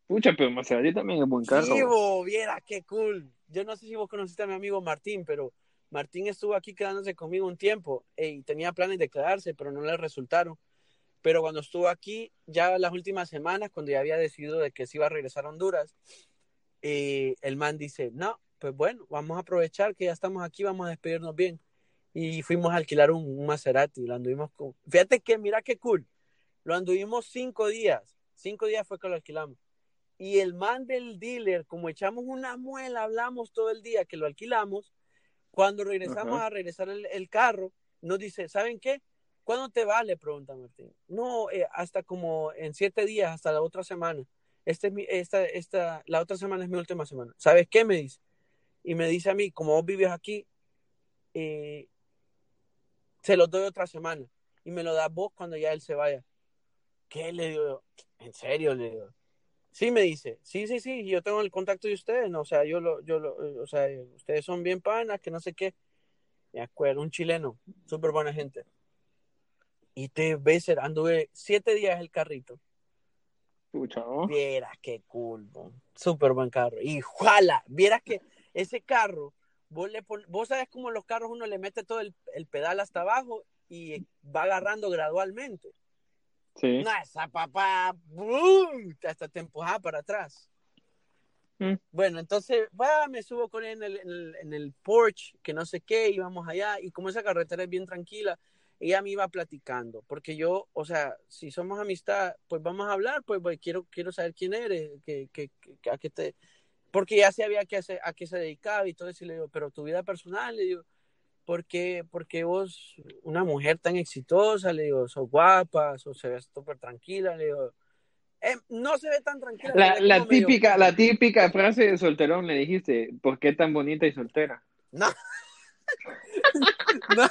Pucha, pero Maserati también es buen carro. Sí, vos, viera, qué cool. Yo no sé si vos conociste a mi amigo Martín, pero Martín estuvo aquí quedándose conmigo un tiempo y tenía planes de quedarse, pero no le resultaron. Pero cuando estuvo aquí, ya las últimas semanas, cuando ya había decidido de que se iba a regresar a Honduras, eh, el man dice, no, pues bueno, vamos a aprovechar que ya estamos aquí, vamos a despedirnos bien. Y fuimos a alquilar un, Maserati, lo anduvimos con... Fíjate que, mira qué cool, lo anduvimos cinco días, cinco días fue que lo alquilamos. Y el man del dealer, como echamos una muela, hablamos todo el día que lo alquilamos, cuando regresamos a regresar el, el carro, nos dice, ¿saben qué? ¿Cuándo te va? Le pregunta Martín. No, eh, hasta como en siete días, hasta la otra semana. Este, esta, esta, la otra semana es mi última semana. ¿Sabes qué? Me dice. Y me dice a mí, como vos vives aquí, eh, se lo doy otra semana. Y me lo das vos cuando ya él se vaya. ¿Qué? Le digo, ¿en serio? Le digo. Sí, me dice, sí, sí, sí, yo tengo el contacto de ustedes, no, o sea, yo lo, yo lo, o sea, ustedes son bien panas, que no sé qué. Me acuerdo, un chileno, súper buena gente. Y te ves, anduve siete días el carrito. Pucha, Vieras qué cool, súper buen carro. Y jala, vieras que ese carro, vos, le vos sabes cómo los carros uno le mete todo el, pedal hasta abajo y va agarrando gradualmente. Sí. No, esa papá, ¡bum! hasta te empujaba para atrás. Mm. Bueno, entonces, va, me subo con él en el, en el, en el porch, que no sé qué, íbamos allá, y como esa carretera es bien tranquila, ella me iba platicando, porque yo, o sea, si somos amistad, pues vamos a hablar, pues, pues quiero, quiero saber quién eres, que, que, a qué te, porque ya sabía que hace, a qué se dedicaba y todo eso, y le digo, pero tu vida personal, le digo, ¿por qué, porque vos, una mujer tan exitosa, le digo, sos guapa, sos, se ve súper tranquila, le digo, eh, no se ve tan tranquila. La, la típica, la típica frase de solterón le dijiste, ¿por qué tan bonita y soltera? No. no.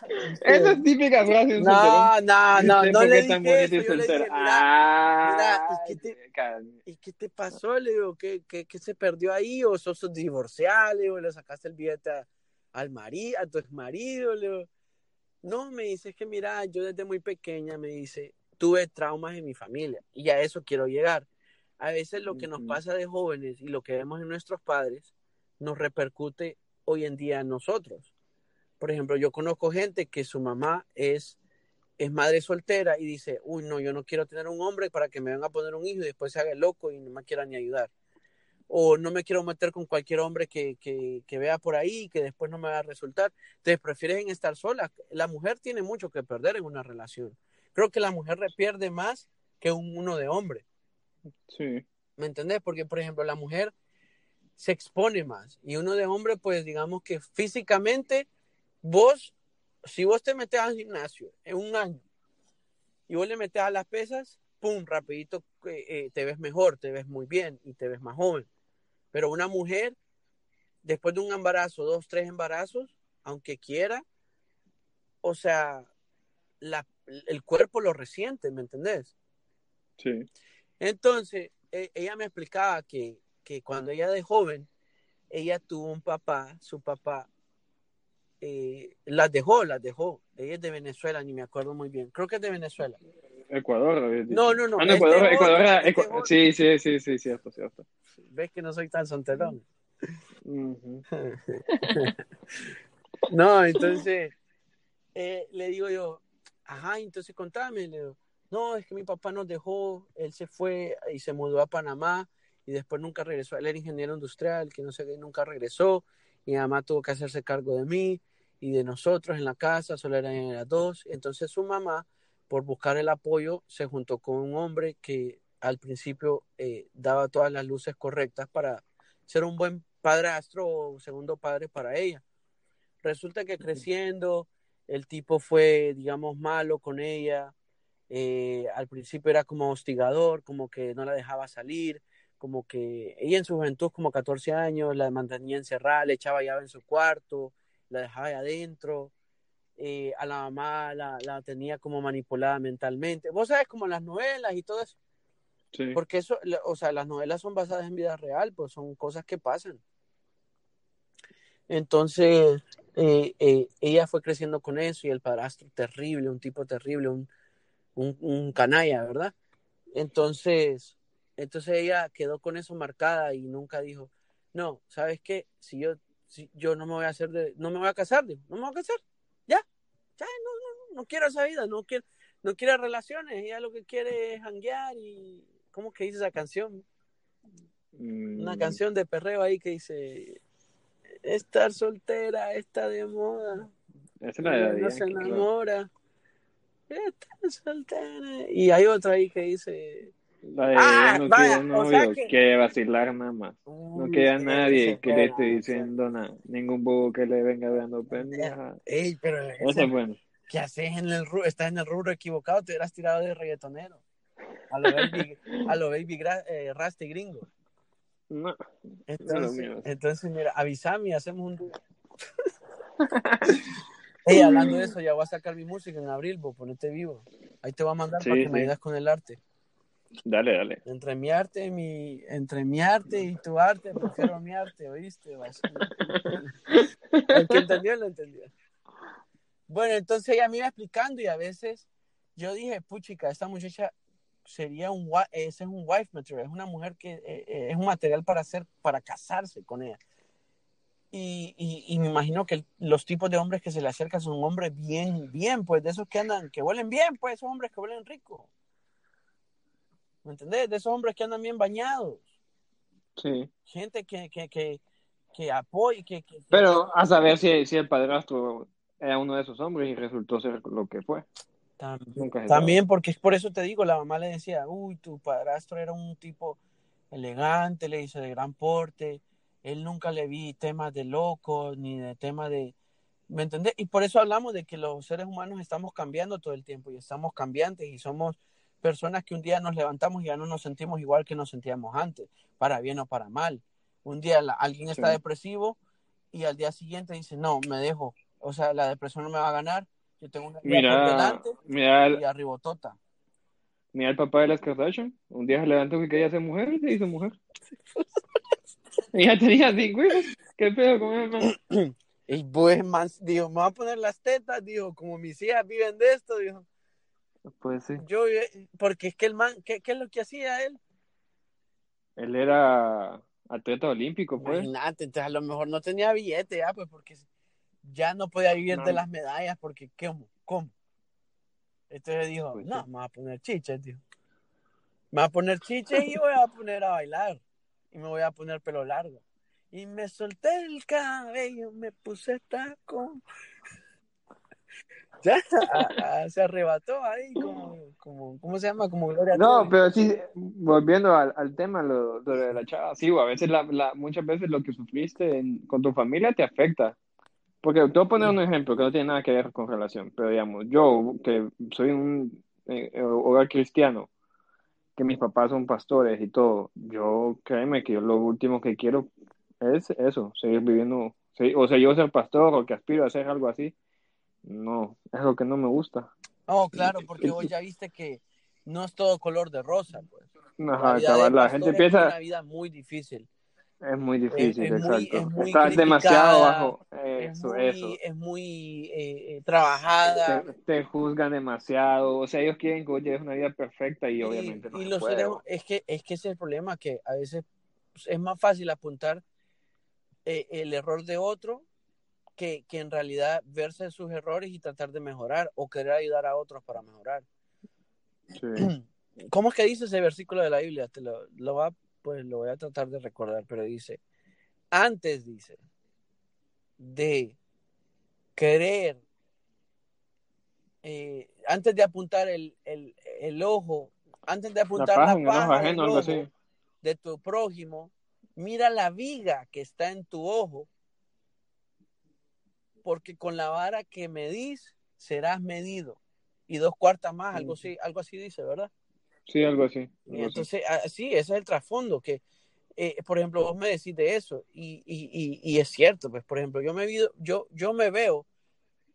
Esa es típica frase de No, no, no, no le dije eso, yo le dije, mira, mira, ¿y qué te- Ay, ¿y qué te pasó? Le digo, ¿qué, qué, qué se perdió ahí? ¿O sos divorciada? Le digo, ¿le sacaste el billete a- al marido, a tu ex marido? Le digo, no, me dice, es que mira, yo desde muy pequeña, me dice, tuve traumas en mi familia y a eso quiero llegar. A veces lo que nos pasa de jóvenes y lo que vemos en nuestros padres nos repercute hoy en día en nosotros. Por ejemplo, yo conozco gente que su mamá es, es madre soltera y dice, uy, no, yo no quiero tener un hombre para que me venga a poner un hijo y después se haga loco y no me quiera ni ayudar. O no me quiero meter con cualquier hombre que, que, que vea por ahí y que después no me va a resultar. Entonces prefieren estar solas. La mujer tiene mucho que perder en una relación. Creo que la mujer pierde más que un uno de hombre. Sí. ¿Me entendés? Porque, por ejemplo, la mujer se expone más y uno de hombre, pues digamos que físicamente, vos, si vos te metes al gimnasio en un año y vos le metes a las pesas, pum, rapidito eh, eh, te ves mejor, te ves muy bien y te ves más joven. Pero una mujer, después de un embarazo, dos, tres embarazos, aunque quiera, o sea, la, el cuerpo lo resiente, ¿me entendés? Sí. Entonces, e- ella me explicaba que, que cuando ella de joven, ella tuvo un papá, su papá, eh, las dejó, las dejó. Ella es de Venezuela, ni me acuerdo muy bien. Creo que es de Venezuela. Ecuador. No, no, no. Ah, no, Ecuador, Ecuador, era- es de Ecua- otro. sí, sí, sí, sí, cierto, cierto. Ves que no soy tan solterón. Ujú. No, entonces eh, le digo yo, ajá, entonces contame. Le digo, no, es que mi papá nos dejó, él se fue y se mudó a Panamá y después nunca regresó. Él era ingeniero industrial, que no sé qué, nunca regresó. Y mi mamá tuvo que hacerse cargo de mí y de nosotros en la casa, solo eran las dos. Entonces su mamá, por buscar el apoyo, se juntó con un hombre que al principio eh, daba todas las luces correctas para ser un buen padrastro o segundo padre para ella. Resulta que creciendo, el tipo fue, digamos, malo con ella. Eh, al principio era como hostigador, como que no la dejaba salir, como que ella en su juventud, como 14 años, la mantenía encerrada, le echaba llave en su cuarto, la dejaba ahí adentro. Eh, a la mamá la, la tenía como manipulada mentalmente. Vos sabes, como las novelas y todo eso. Sí. Porque eso, o sea, las novelas son basadas en vida real, pues son cosas que pasan. Entonces, eh, eh, ella fue creciendo con eso y el padrastro terrible, un tipo terrible, un, un, un canalla, ¿verdad? Entonces, entonces ella quedó con eso marcada y nunca dijo, no, ¿sabes qué? Si yo, si yo no me voy a hacer de, no me voy a casar, digo, no me voy a casar, ya, ya, no, no, no, no quiero esa vida, no quiero, no quiere relaciones, ella lo que quiere es janguear y, ¿cómo que dice esa canción? Una Mm, canción de perreo ahí que dice, estar soltera está de moda, Esa no Daddy se enamora, estar soltera. Y hay otra ahí que dice, La de Ah, no vaya, quiere o sea novio, que- quiere vacilar nada más. No queda nadie que le esté diciendo nada. Ningún bobo que le venga dando pendeja. Ey, pero ese- es. ¿qué haces en el rubro? Estás en el rubro equivocado, te hubieras tirado de reggaetonero. A lo baby, a lo baby gra- eh, Rasta y gringo. No, Entonces, mío. entonces, mira, avísame y hacemos un. Ey, hablando de eso, ya voy a sacar mi música en abril, vos ponete vivo. Ahí te voy a mandar Sí, para que me sí. ayudes con el arte. Dale, dale. Entre mi arte y mi, entre mi arte y tu arte, prefiero mi arte, ¿oíste? El que entendió, lo entendió. Bueno, entonces ella me iba explicando y a veces yo dije, puchica, esta muchacha sería un, ese es un wife material, es una mujer que eh, eh, es un material para hacer, para casarse con ella. Y, y, me imagino que los tipos de hombres que se le acercan son hombres bien, bien, pues de esos que andan, que huelen bien, pues esos hombres que huelen rico. ¿Me entendés? De esos hombres que andan bien bañados. Sí. Gente que, que, que, que apoya, que, que, Pero a saber si, si el padrastro era uno de esos hombres y resultó ser lo que fue. También, porque es por eso te digo, la mamá le decía, uy, tu padrastro era un tipo elegante, le dice, de gran porte, él nunca le vi temas de loco, ni de temas de, ¿me entendés? Y por eso hablamos de que los seres humanos estamos cambiando todo el tiempo y estamos cambiantes y somos personas que un día nos levantamos y ya no nos sentimos igual que nos sentíamos antes, para bien o para mal. Un día la- alguien está Sí. depresivo y al día siguiente dice, no, me dejo, o sea, la depresión no me va a ganar, yo tengo una vida por Mira, delante mira, y el- arribotota. mira el papá de las Kardashian. Un día se levantó que quería ser mujer y se hizo mujer. Y ya tenía cinco hijos. ¿Qué pedo con él, man? Y pues, man, dijo, me voy a poner las tetas, dijo, como mis hijas viven de esto, dijo. Pues sí. Yo, eh, porque es que el man, ¿qué, qué es lo que hacía él? Él era atleta olímpico, pues. Imagínate, entonces a lo mejor no tenía billete ya, pues, porque ya no podía vivir No. de las medallas, porque ¿cómo? ¿Cómo? Entonces dijo, Pues no, sí. me voy a poner chiches, dijo. Me voy a poner chiches y voy a poner a bailar. Y me voy a poner pelo largo. Y me solté el cabello, me puse taco. Ya, a- a- se arrebató ahí como, como, ¿cómo se llama? Como Gloria No, pero sí, volviendo al, al tema lo, lo de la chava, sí, a veces la, la- muchas veces lo que sufriste en- con tu familia te afecta. Porque te voy a poner un ejemplo que no tiene nada que ver con relación, pero digamos, yo que soy un eh, eh, hogar cristiano, que mis papás son pastores y todo, yo créeme que yo lo último que quiero es eso, seguir viviendo, o sea, yo ser pastor o que aspiro a hacer algo así, no, es lo que no me gusta. Oh, claro, porque vos ya viste que no es todo color de rosa, pues. Ajá, la cabal, la gente es piensa, una vida muy difícil. es muy difícil, es muy- exacto. es muy Está demasiado bajo. Es Eso, muy, eso. es muy eh, eh, trabajada. Te, te juzgan demasiado. O sea, ellos quieren que vos lleves una vida perfecta y, Y, obviamente no y los puede. seres- es que es que ese es el problema que a veces es más fácil apuntar eh, el error de otro que, que en realidad verse sus errores y tratar de mejorar o querer ayudar a otros para mejorar. Sí. ¿Cómo es que dice ese versículo de la Biblia? Te lo, lo va, pues lo voy a tratar de recordar, pero dice, antes dice, de querer, eh, antes de apuntar el, el, el ojo, antes de La apuntar la en el ojo ajeno, de tu prójimo, mira la viga que está en tu ojo, porque con la vara que medís serás medido. Y dos cuartas más, algo así, algo así dice, ¿verdad? Sí, algo así. Algo así. entonces, ah, sí, ese es el trasfondo, que, eh, por ejemplo, vos me decís de eso, y, y, y, es cierto, pues, por ejemplo, yo me, vido- yo, yo me veo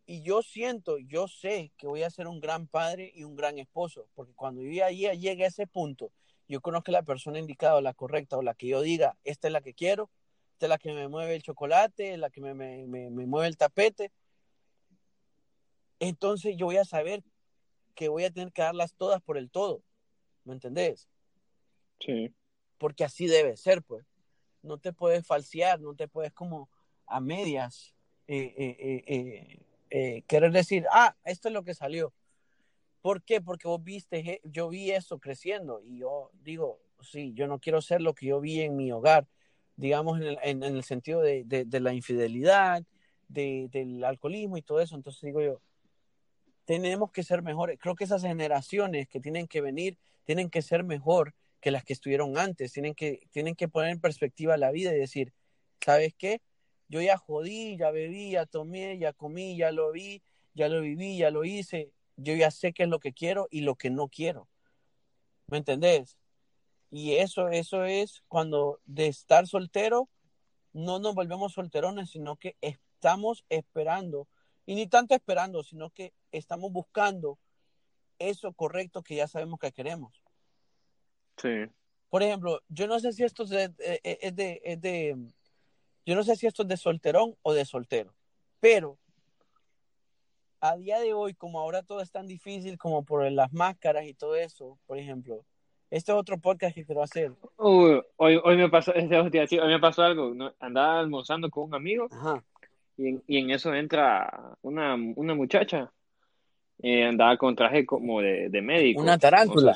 y yo siento, yo sé que voy a ser un gran padre y un gran esposo, porque cuando yo ya llegue a ese punto, yo conozco la persona indicada o la correcta, o la que yo diga, esta es la que quiero, esta es la que me mueve el chocolate, la que me, me, me, me mueve el tapete, entonces yo voy a saber que voy a tener que darlas todas por el todo, ¿me entendés? Sí. porque así debe ser, pues. No te puedes falsear, no te puedes como a medias eh, eh, eh, eh, querer decir, ah, esto es lo que salió. ¿Por qué? Porque vos viste, yo vi eso creciendo y yo digo, sí, yo no quiero ser lo que yo vi en mi hogar, digamos, en el, en, en el sentido de, de, de la infidelidad, de, del alcoholismo y todo eso. Entonces digo yo, tenemos que ser mejores. Creo que esas generaciones que tienen que venir tienen que ser mejor que las que estuvieron antes. Tienen que, tienen que poner en perspectiva la vida y decir, ¿sabes qué? Yo ya jodí, ya bebí, ya tomé, ya comí, ya lo vi, ya lo viví, ya lo hice. Yo ya sé qué es lo que quiero y lo que no quiero. ¿Me entendés? Y eso, eso es cuando de estar soltero, no nos volvemos solterones, sino que estamos esperando, y ni tanto esperando, sino que estamos buscando eso correcto que ya sabemos que queremos. Sí. Por ejemplo, yo no sé si esto es de, eh, es de, es de, yo no sé si esto es de solterón o de soltero, pero a día de hoy, como ahora todo es tan difícil, como por las máscaras y todo eso, por ejemplo, este es otro podcast que quiero hacer. Uy, hoy, hoy me pasó, este, hoy me pasó algo. ¿no? Andaba almorzando con un amigo Ajá. y en, y en eso entra una, una muchacha. Eh, andaba con traje como de, de médico. Una tarántula.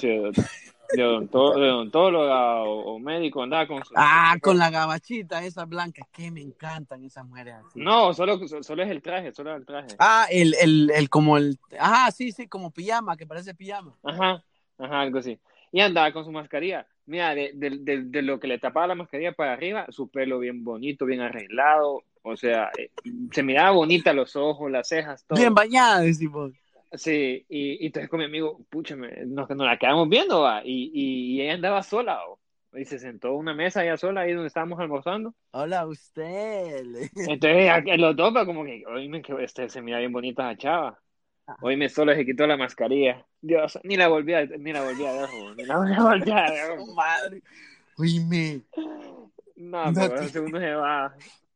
De, odontóloga o, o médico, andaba con su- Ah, con la gabachita esa blanca, que me encantan esas mujeres así. No, solo, solo es el traje, solo el traje. Ah, el, el, el, como el, ajá, sí, sí, como pijama, que parece pijama. Ajá, ajá, algo así. Y andaba con su mascarilla. Mira, de, de, de, de lo que le tapaba la mascarilla para arriba, su pelo bien bonito, bien arreglado. O sea, eh, se miraba bonita los ojos, las cejas, todo. Bien bañada, decimos. Sí, y, y entonces con mi amigo, pucha, me- nos, nos la quedamos viendo, va, y, y, y ella andaba sola, o, y se sentó a una mesa ella sola ahí donde estábamos almorzando. Hola, usted. Entonces, los dos, como que, oíme, que este, se mira bien bonita esa chava. Oíme, solo se quitó la mascarilla. Dios, ni la volví a, ni la volví a ver, ni la volví a ver. Madre. Oíme. No, No pero te- uno se va,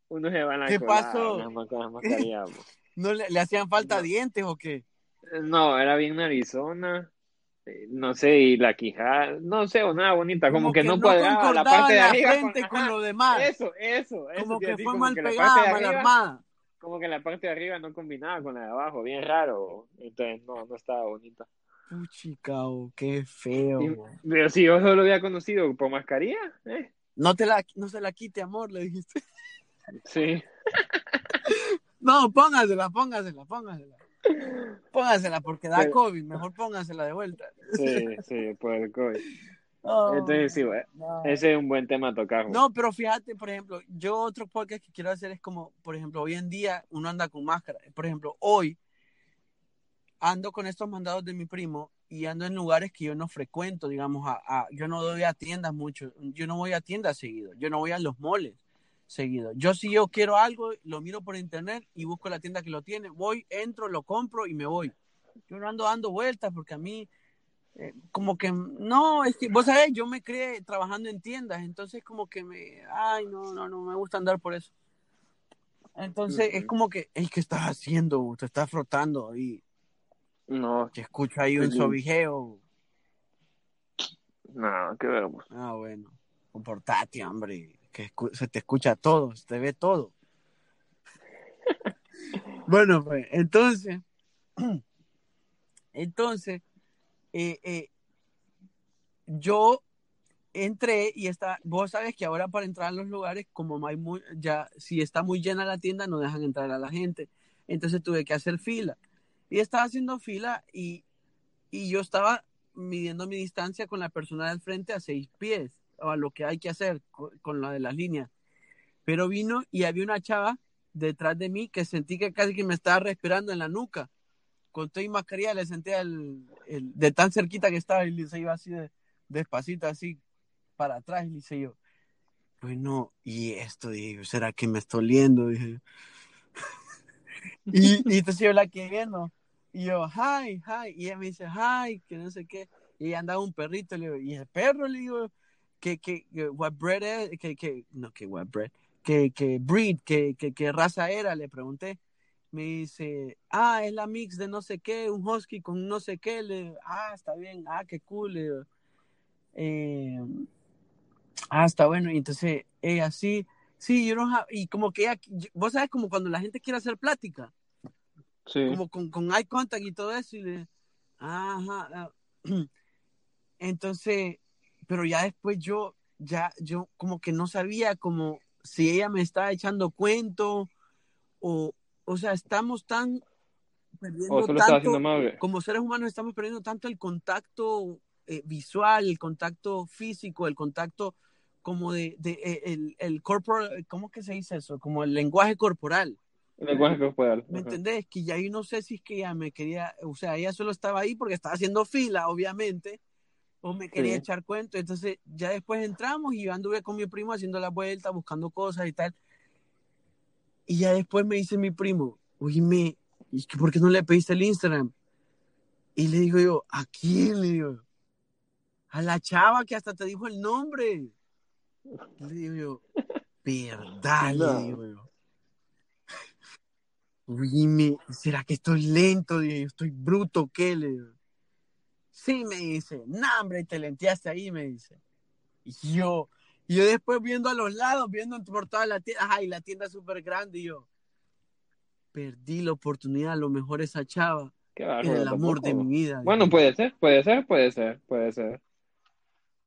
uno se va en la ¿Qué pasó? la- mascarilla. ¿No le, le hacían falta No. dientes o qué? No, era bien Arizona, eh, no sé, y la quijada, no sé, o nada bonita, como, que, no cuadraba la parte de la arriba frente con, lo demás. eso, eso, eso, como que fue como mal que pegada, mal arriba, armada. Como que la parte de arriba no combinaba con la de abajo, bien raro, entonces no, no estaba bonita. Puchica, oh, qué feo. Y- pero si yo solo lo había conocido por mascarilla, eh, No te la, no se la quite, amor, le dijiste. sí, No, póngasela, póngasela, póngasela. Póngasela porque da Pero- COVID, mejor póngasela de vuelta. sí, sí, por el COVID. Oh, Entonces, sí, güey, no. ese es un buen tema a tocar. güey. No, pero fíjate, por ejemplo, yo otro podcast que quiero hacer es como, por ejemplo, hoy en día uno anda con máscara. Por ejemplo, hoy ando con estos mandados de mi primo y ando en lugares que yo no frecuento, digamos, a, a- yo no doy a tiendas mucho, yo no voy a tiendas seguido, yo no voy a los moles seguido. Yo si yo quiero algo, lo miro por internet y busco la tienda que lo tiene, voy, entro, lo compro y me voy. Yo no ando dando vueltas porque a mí eh, como que, no, es que, vos sabés, yo me crié trabajando en tiendas, entonces como que me, ay, no, no, no, me gusta andar por eso. Entonces es Ujú. como que, es que estás haciendo? Te estás frotando y No, que escucho ahí un sobijeo. no, qué vergüenza. Ah, bueno, comportate, hombre, que se te escucha todo, se te ve todo. bueno, pues, entonces, entonces, eh, eh, yo entré y está, vos sabes que ahora para entrar a los lugares, como hay muy, ya, si está muy llena la tienda, no dejan entrar a la gente. Entonces tuve que hacer fila. Y estaba haciendo fila y, y yo estaba midiendo mi distancia con la persona del frente a seis pies, o a lo que hay que hacer con, con la de las líneas. Pero vino y había una chava detrás de mí que sentí que casi que me estaba respirando en la nuca. Con toda y mascarilla le senté el, de tan cerquita que estaba y se iba así de, despacito, así para atrás. Y dice yo, bueno, y esto, dije, ¿será que me está oliendo? Y, y entonces yo la quedé viendo. Y yo, hi, hi. Y ella me dice, hi, que no sé qué. Y andaba un perrito. Le digo, y el perro, le digo, que, que, what breed es, que, que, no, que what breed, que, que breed, que, que, que raza era, le pregunté. Me dice, ah, es la mix de no sé qué, un husky con no sé qué. Le ah, está bien, ah, qué cool. Le eh, ah, está bueno. Y entonces ella sí, sí, yo no, y como que ella, vos sabes, como cuando la gente quiere hacer plática Sí. como con, con eye contact y todo eso, y le, ajá, ah. entonces, pero ya después yo, ya, yo como que no sabía como si ella me estaba echando cuento, o, o sea, estamos tan perdiendo O solo estaba tanto, como seres humanos estamos perdiendo tanto el contacto eh, visual, el contacto físico, el contacto como de, de eh, el, el corporal, ¿cómo que se dice eso? Como el lenguaje corporal. El lenguaje corporal. ¿Me Ajá. entendés? Que ya yo no sé si es que ella me quería, o sea, ella solo estaba ahí porque estaba haciendo fila, obviamente, o me quería Sí. echar cuento. Entonces, ya después entramos y yo anduve con mi primo haciendo la vuelta, buscando cosas y tal. Y ya después me dice mi primo, oíme, ¿y por qué no le pediste el Instagram? Y le digo yo, ¿a quién? Le digo, a la chava que hasta te dijo el nombre. Le digo yo, ¿verdad? No. Le digo yo. Oíme, ¿será que estoy lento? Le digo, ¿estoy bruto qué? Le digo. Sí, me dice, no, hombre, te lenteaste ahí, me dice. Y yo, y yo después viendo a los lados, viendo por toda la tienda, ay, la tienda súper grande, y yo, perdí la oportunidad, a lo mejor esa chava Qué era el amor de tampoco. mi vida. Bueno, puede ser, puede ser, puede ser, puede ser.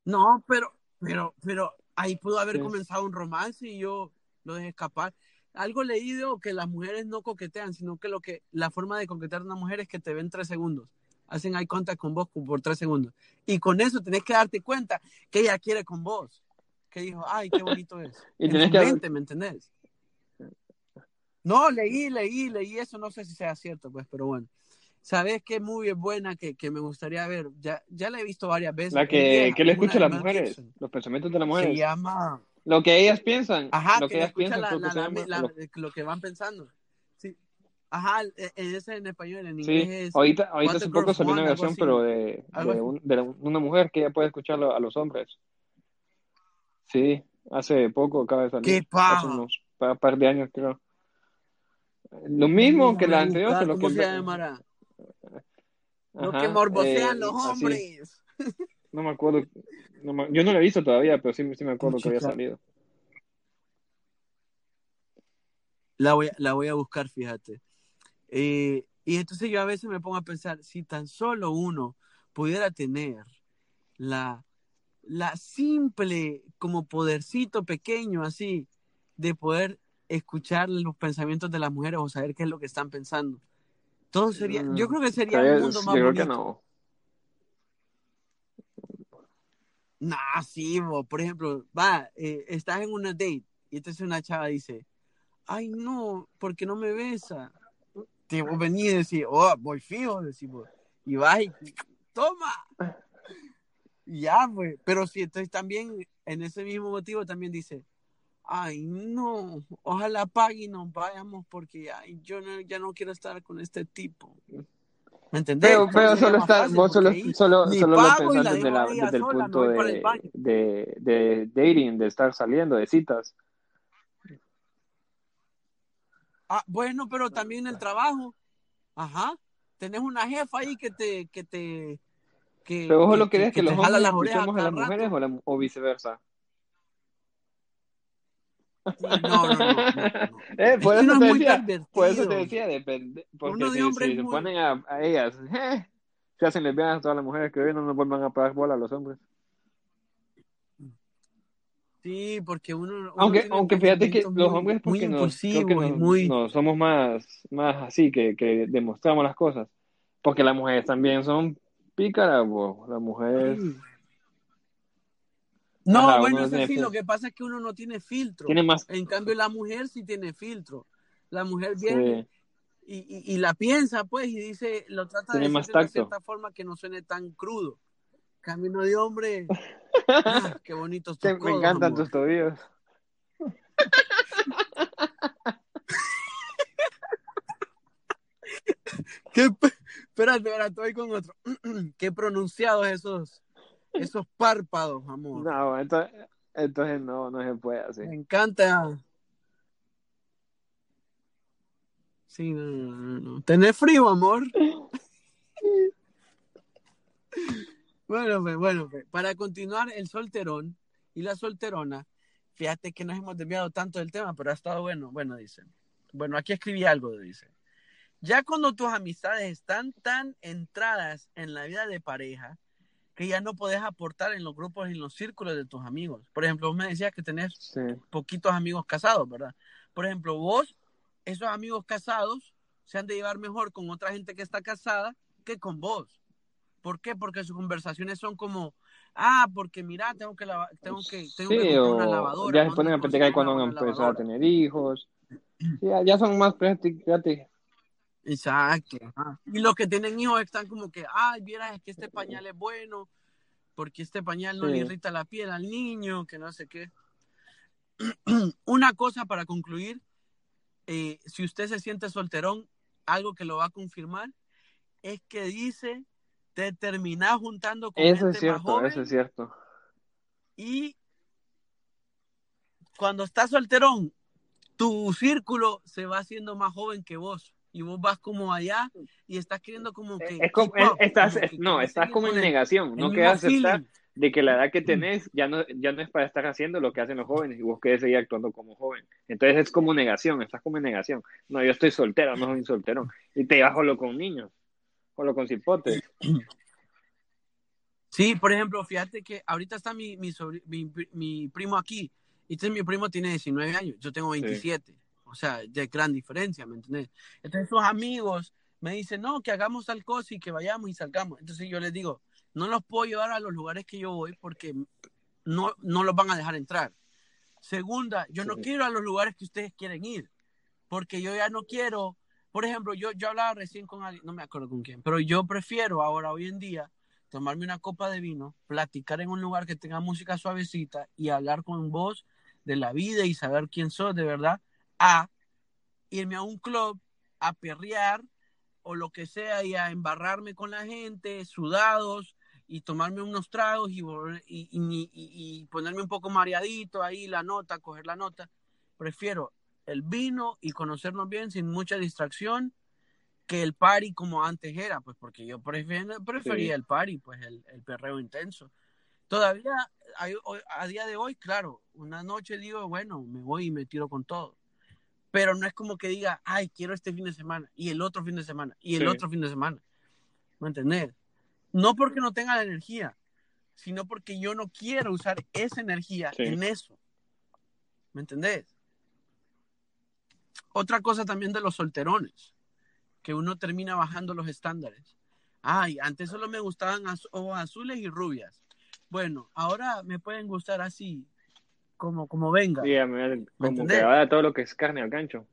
No, pero, pero, pero ahí pudo haber Sí. comenzado un romance y yo lo dejé escapar. Algo leído que las mujeres no coquetean, sino que lo que la forma de coquetear a una mujer es que te ven tres segundos. Hacen eye contact con vos por tres segundos. Y con eso tenés que darte cuenta que ella quiere con vos. Que dijo, ay, qué bonito es. Y en tenés que- mente, ¿me entendés? No, leí, leí, leí eso, no sé si sea cierto, pues, pero bueno. ¿Sabes qué movie es buena que, que me gustaría ver? Ya, ya la he visto varias veces. La que, que le escucha a las mujeres, Gibson. los pensamientos de las Se mujeres. llama... Lo que ellas piensan, Ajá, lo que que ellas piensan, la, la- se la- llama. la- lo- lo que van pensando. Sí. Ajá, e- en ese en español, en Sí, inglés es ahorita, ahorita hace poco salió una versión, pero de, de, un- de una mujer que ella puede escucharlo a los hombres. Sí, hace poco acaba de salir. ¡Qué Hace paja! unos pa- par de años, creo. Lo mismo que la anterior, buscar solo ¿Cómo que se llamará? Lo que morbosean eh, los así. hombres. No me acuerdo. no me- yo no la he visto todavía, pero sí, sí me acuerdo que había salido. La voy, a- la voy a buscar, fíjate. Eh, y entonces yo a veces me pongo a pensar, si tan solo uno pudiera tener la, la simple, como podercito pequeño así, de poder escuchar los pensamientos de las mujeres o saber qué es lo que están pensando. Todo sería, yo Mm, creo que sería el mundo yo más creo bonito. que no. Nah, sí, bo. por ejemplo, va, eh, estás en una date y entonces una chava dice, ay no, porque no me besa. Te vos venís y decís, oh, voy fijo, decís vos. Y vas y toma. Ya, pues. Pero si entonces también, en ese mismo motivo, también dice, ay no, ojalá pague y nos vayamos porque ay, yo no- ya no quiero estar con este tipo. ¿Me ¿Me entendés? Pero, solo está, vos solo, solo, solo lo pensás la desde, la, desde el sola, punto el de, de, de dating, de estar saliendo, de citas. Ah, bueno, pero también el trabajo. Ajá. Tenés una jefa ahí que te, que te, que, Pero vos que, lo que, querés que que te los hombres las escuchemos a las mujeres o, la- o viceversa. No, no, no, no, no. Eh, por Es que eso te muy decía, por eso te pervertido. decía, depende, porque Uno de si, si se muy... ponen a, a ellas, eh, se hacen lesbianas a todas las mujeres que ven, no nos vuelvan a pagar bola a los hombres. Sí, porque uno, Aunque, aunque fíjate que los muy, hombres muy porque nos, creo que impulsivos y nos, muy... nos somos más, más así, que, que demostramos las cosas. Porque las mujeres también son Las mujeres, Sí. No, ajá, bueno, tiene sí, lo que pasa es que uno no tiene filtro. tiene más, En cambio, la mujer sí tiene filtro. La mujer viene sí, y, y, y la piensa, pues, y dice, lo trata de tiene más de cierta forma que no suene tan crudo. Camino de hombre, ah, qué bonitos tus me codos, encantan amor. tus tobillos. Qué, espérate, espérate, voy con otro. qué pronunciados esos, esos párpados, amor. No, entonces, entonces no, no se puede así. Me encanta. Sí, no, no, no, no. ¿Tenés frío, amor? Bueno, pues, bueno, pues, para continuar, el solterón y la solterona, fíjate que nos hemos desviado tanto del tema, pero ha estado bueno. Bueno, dice. Bueno, aquí escribí algo, dice. Ya cuando tus amistades están tan entradas en la vida de pareja, que ya no podés aportar en los grupos y en los círculos de tus amigos. Por ejemplo, vos me decías que tenés Sí, poquitos amigos casados, ¿verdad? Por ejemplo, vos, esos amigos casados, se han de llevar mejor con otra gente que está casada que con vos. ¿Por qué? Porque sus conversaciones son como, ah, porque mira, tengo que lavar, tengo que, tengo que sí, comprar una lavadora. ya se ¿dónde ponen a platicar cuando van a empezar a tener hijos. Sí, ya son más prácticas. Exacto. ajá. Y los que tienen hijos están como que, ay, vieras, es que este pañal es bueno, porque este pañal no le irrita la piel al niño, que no sé qué. Una cosa para concluir, eh, si usted se siente solterón, algo que lo va a confirmar, es que dice, te terminás juntando con Eso gente es más cierto, joven eso es cierto. y cuando estás solterón, tu círculo se va haciendo más joven que vos y vos vas como allá y estás queriendo como que Es como, up, estás, como que no, estás como en negación. el No aceptar feeling. de que la edad que tenés ya no, ya no es para estar haciendo lo que hacen los jóvenes y vos querés seguir actuando como joven. Entonces es como negación, estás como en negación. No, yo estoy soltero, no soy solterón. Y te vas solo con niños, solo con cipotes. Sí, por ejemplo, fíjate que ahorita está mi, mi, sobri- mi, mi primo aquí. Y este mi primo tiene 19 años, yo tengo 27. O sea, de gran diferencia, ¿me entiendes? Entonces sus amigos me dicen, no, que hagamos tal cosa y que vayamos y salgamos. Entonces yo les digo, no los puedo llevar a los lugares que yo voy porque no, no los van a dejar entrar. Segunda, yo no Sí. quiero a los lugares que ustedes quieren ir, porque yo ya no quiero, por ejemplo, yo, yo hablaba recién con alguien, no me acuerdo con quién, pero yo prefiero ahora, hoy en día, tomarme una copa de vino, platicar en un lugar que tenga música suavecita y hablar con vos de la vida y saber quién sos de verdad, a irme a un club a perrear o lo que sea y a embarrarme con la gente, sudados y tomarme unos tragos y, y, y- y- y ponerme un poco mareadito ahí la nota, coger la nota. Prefiero el vino y conocernos bien sin mucha distracción que el party como antes era, pues porque yo prefería Sí. el party, pues el, el perreo intenso. Todavía hay- a día de hoy, claro, una noche digo, bueno, me voy y me tiro con todo. Pero no es como que diga, ay, quiero este fin de semana, y el otro fin de semana, y el Sí. otro fin de semana. ¿Me entendés? No porque no tenga la energía, sino porque yo no quiero usar esa energía Sí. en eso. ¿Me entendés? Otra cosa también de los solterones, que uno termina bajando los estándares. Ay, antes solo me gustaban az- ojos azules y rubias. Bueno, ahora me pueden gustar así, como, como venga. Sí, a como que ahora todo lo que es carne al gancho.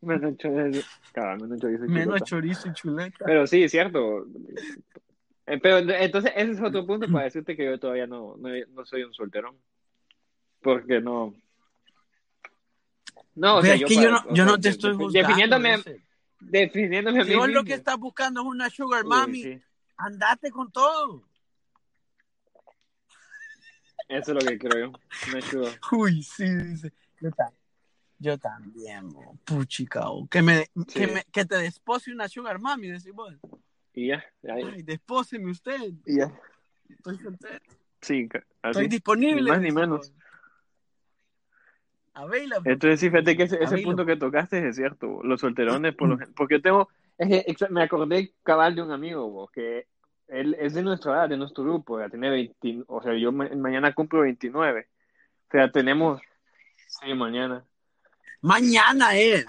Menos chorizo, cabal, menos chorizo y Menos chorizo y chuleta. Pero sí, es cierto. Eh, Pero entonces ese es otro punto para decirte que yo todavía no, no, no soy un solterón. Porque no. No, o Pero sea, es que para- yo no, yo sea, no te estoy juzgando. definiéndome, definiéndome a Si mí vos lo que estás buscando es una sugar Uy, mami, sí. andate con todo. Eso es lo que creo yo. Una sugar. Uy, sí, dice. Yo, ta- yo también, bo. que, me, Sí. que, me, que te despose una sugar mami, decís vos. Y ya. ahí. Ay, despóseme usted. Y ya. Estoy soltero. Sí, Estoy disponible. Ni más ni menos. Available. Entonces, sí, fíjate que ese, punto que tocaste es cierto. Los solterones, por lo gen- porque tengo, es que me acordé cabal de un amigo, bo, que él es de nuestra edad, de nuestro grupo, ya tiene 20, o sea, yo ma- mañana cumplo 29. O sea, tenemos, sí, mañana. Mañana es.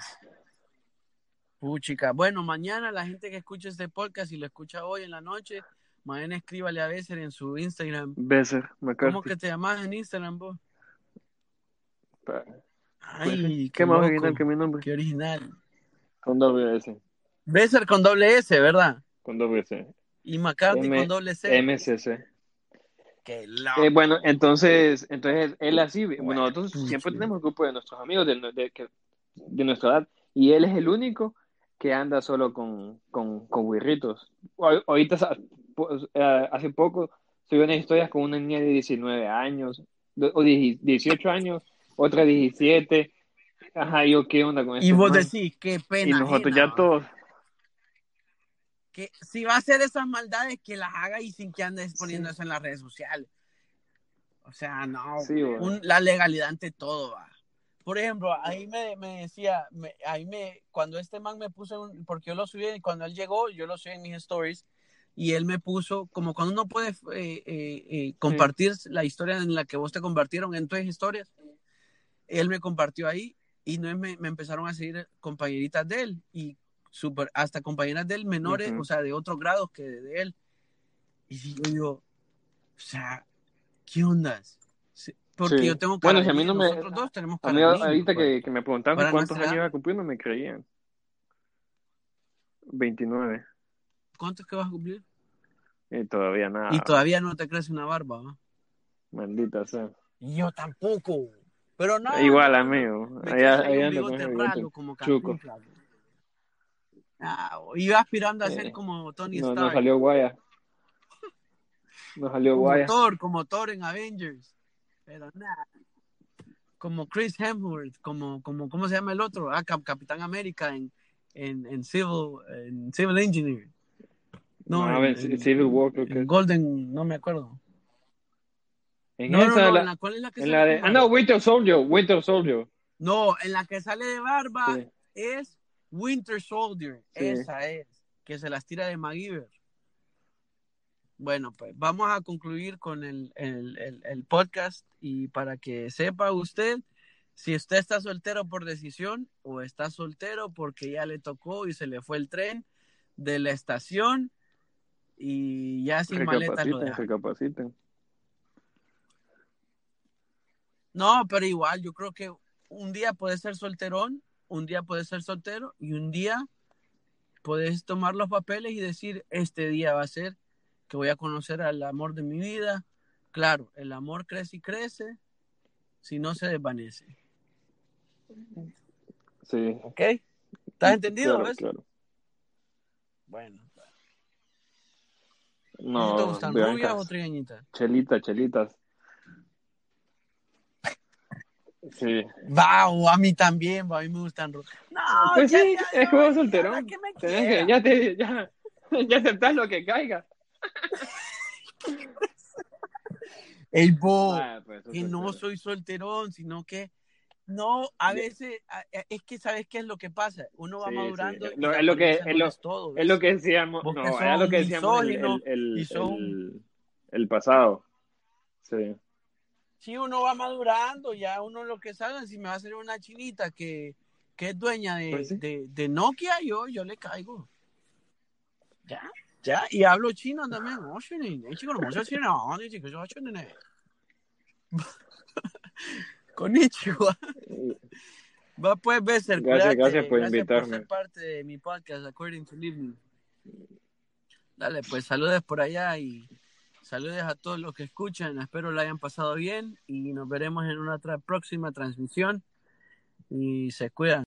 Puchica. Bueno, mañana la gente que escucha este podcast y lo escucha hoy en la noche, mañana escríbale a Besser en su Instagram. Besser, McCarthy. ¿Cómo que te llamas en Instagram vos? Pa- Ay, ¿Qué más loco. original que mi nombre? Qué original. Con doble S. Besser con doble S, ¿verdad? Con doble S. Y McCarthy M- con doble C. MCC. Qué. Eh, bueno, entonces, entonces él así, bueno, nosotros siempre tenemos grupo de nuestros amigos de, de, que- de nuestra edad y él es el único que anda solo con, con, con güirritos. Hoy- Ahorita, eh, hace poco, subió unas historias con una niña de 19 años, de- o 10 18 años, otra 17. Ajá, yo qué onda con y este vos man? decís, qué Y pena. nosotros ajena, ya todos, Que si va a hacer esas maldades, que las haga y sin que andes poniendo eso en las redes sociales. O sea, no. Sí, un- la legalidad ante todo, va. Por ejemplo, ahí me, me decía, me- ahí me, cuando este man me puso, un- porque yo lo subí, cuando él llegó, yo lo subí en mis stories, y él me puso, como cuando uno puede eh, eh, eh, compartir la historia en la que vos te compartieron en tus historias, él me compartió ahí, y no me, me empezaron a seguir compañeritas de él, y super, hasta compañeras de él menores, Ujú. o sea, de otros grados que de, él. Y digo yo, o sea, ¿qué ondas? Porque Sí. yo tengo Bueno, cara si a mí no me- nosotros dos tenemos a cara mí de niño, ahorita que, que me preguntaban Para cuántos nuestra años iba a cumplir, no me creían. 29. ¿Cuántos que vas a cumplir? Y todavía nada. Y todavía no te crece una barba, ¿va? Maldita sea. Y yo tampoco. Pero no. Igual, no, amigo. Me Allá, allá ese bigote. ralo como chuco. Cantinflas. Ah, iba aspirando a ser Eh, como Tony No, Stark. no salió guaya. No salió como guaya. Thor, como Thor en Avengers. Pero nada. Como Chris Hemsworth, como, como, ¿cómo se llama el otro? Ah, Cap- Capitán América en, en, en Civil, en Civil Engineer. No, No, en, en Civil War creo que. Golden, no me acuerdo. En No, no, esa, no, la- la, ¿cuál es la que en sale la de... Ah, no? Winter Soldier. Winter Soldier. No, en la que sale de barba Sí. es Winter Soldier. Sí. Esa es, que se las tira de MacGyver. Bueno, pues vamos a concluir con el, el, el, el podcast y para que sepa usted si usted está soltero por decisión o está soltero porque ya le tocó y se le fue el tren de la estación y ya sin maletas lo Recapaciten, deja. recapaciten. No, pero igual, yo creo que un día puedes ser solterón, un día puedes ser soltero y un día puedes tomar los papeles y decir, este día va a ser que voy a conocer al amor de mi vida. Claro, el amor crece y crece si no se desvanece. Sí. ¿Ok? ¿Estás entendido? Claro, claro. Bueno. No, ¿Te gustan rubias o trigueñitas? Chelitas, chelitas. Sí. Wow, a mí también, a mí me gustan. No, Pues ya, sí, ya, es juego ya, solterón. que me que- ya te, ya, ya aceptás lo que caiga. Ey, bo, Ah, pues, que no soy solterón, sino que no, a veces es que sabes qué es lo que pasa, uno va Sí, madurando sí. es lo que- es lo- todo, Es lo que decíamos, no, era lo que decíamos el, el, el, el- el pasado. Sí. Si uno va madurando, ya uno lo que sabe, si me va a hacer una chinita que, que es dueña de, Pues sí. de, de Nokia, yo, yo le caigo. Ya, ya, y hablo chino también. Eh, ne. Konnichiwa. Va pues, Besser, Gracias, gracias por Gracias invitarme. parte de mi podcast, According to Living. Dale, pues saludes por allá y saludes a todos los que escuchan. Espero lo hayan pasado bien y nos veremos en una tra- próxima transmisión. Y se cuidan.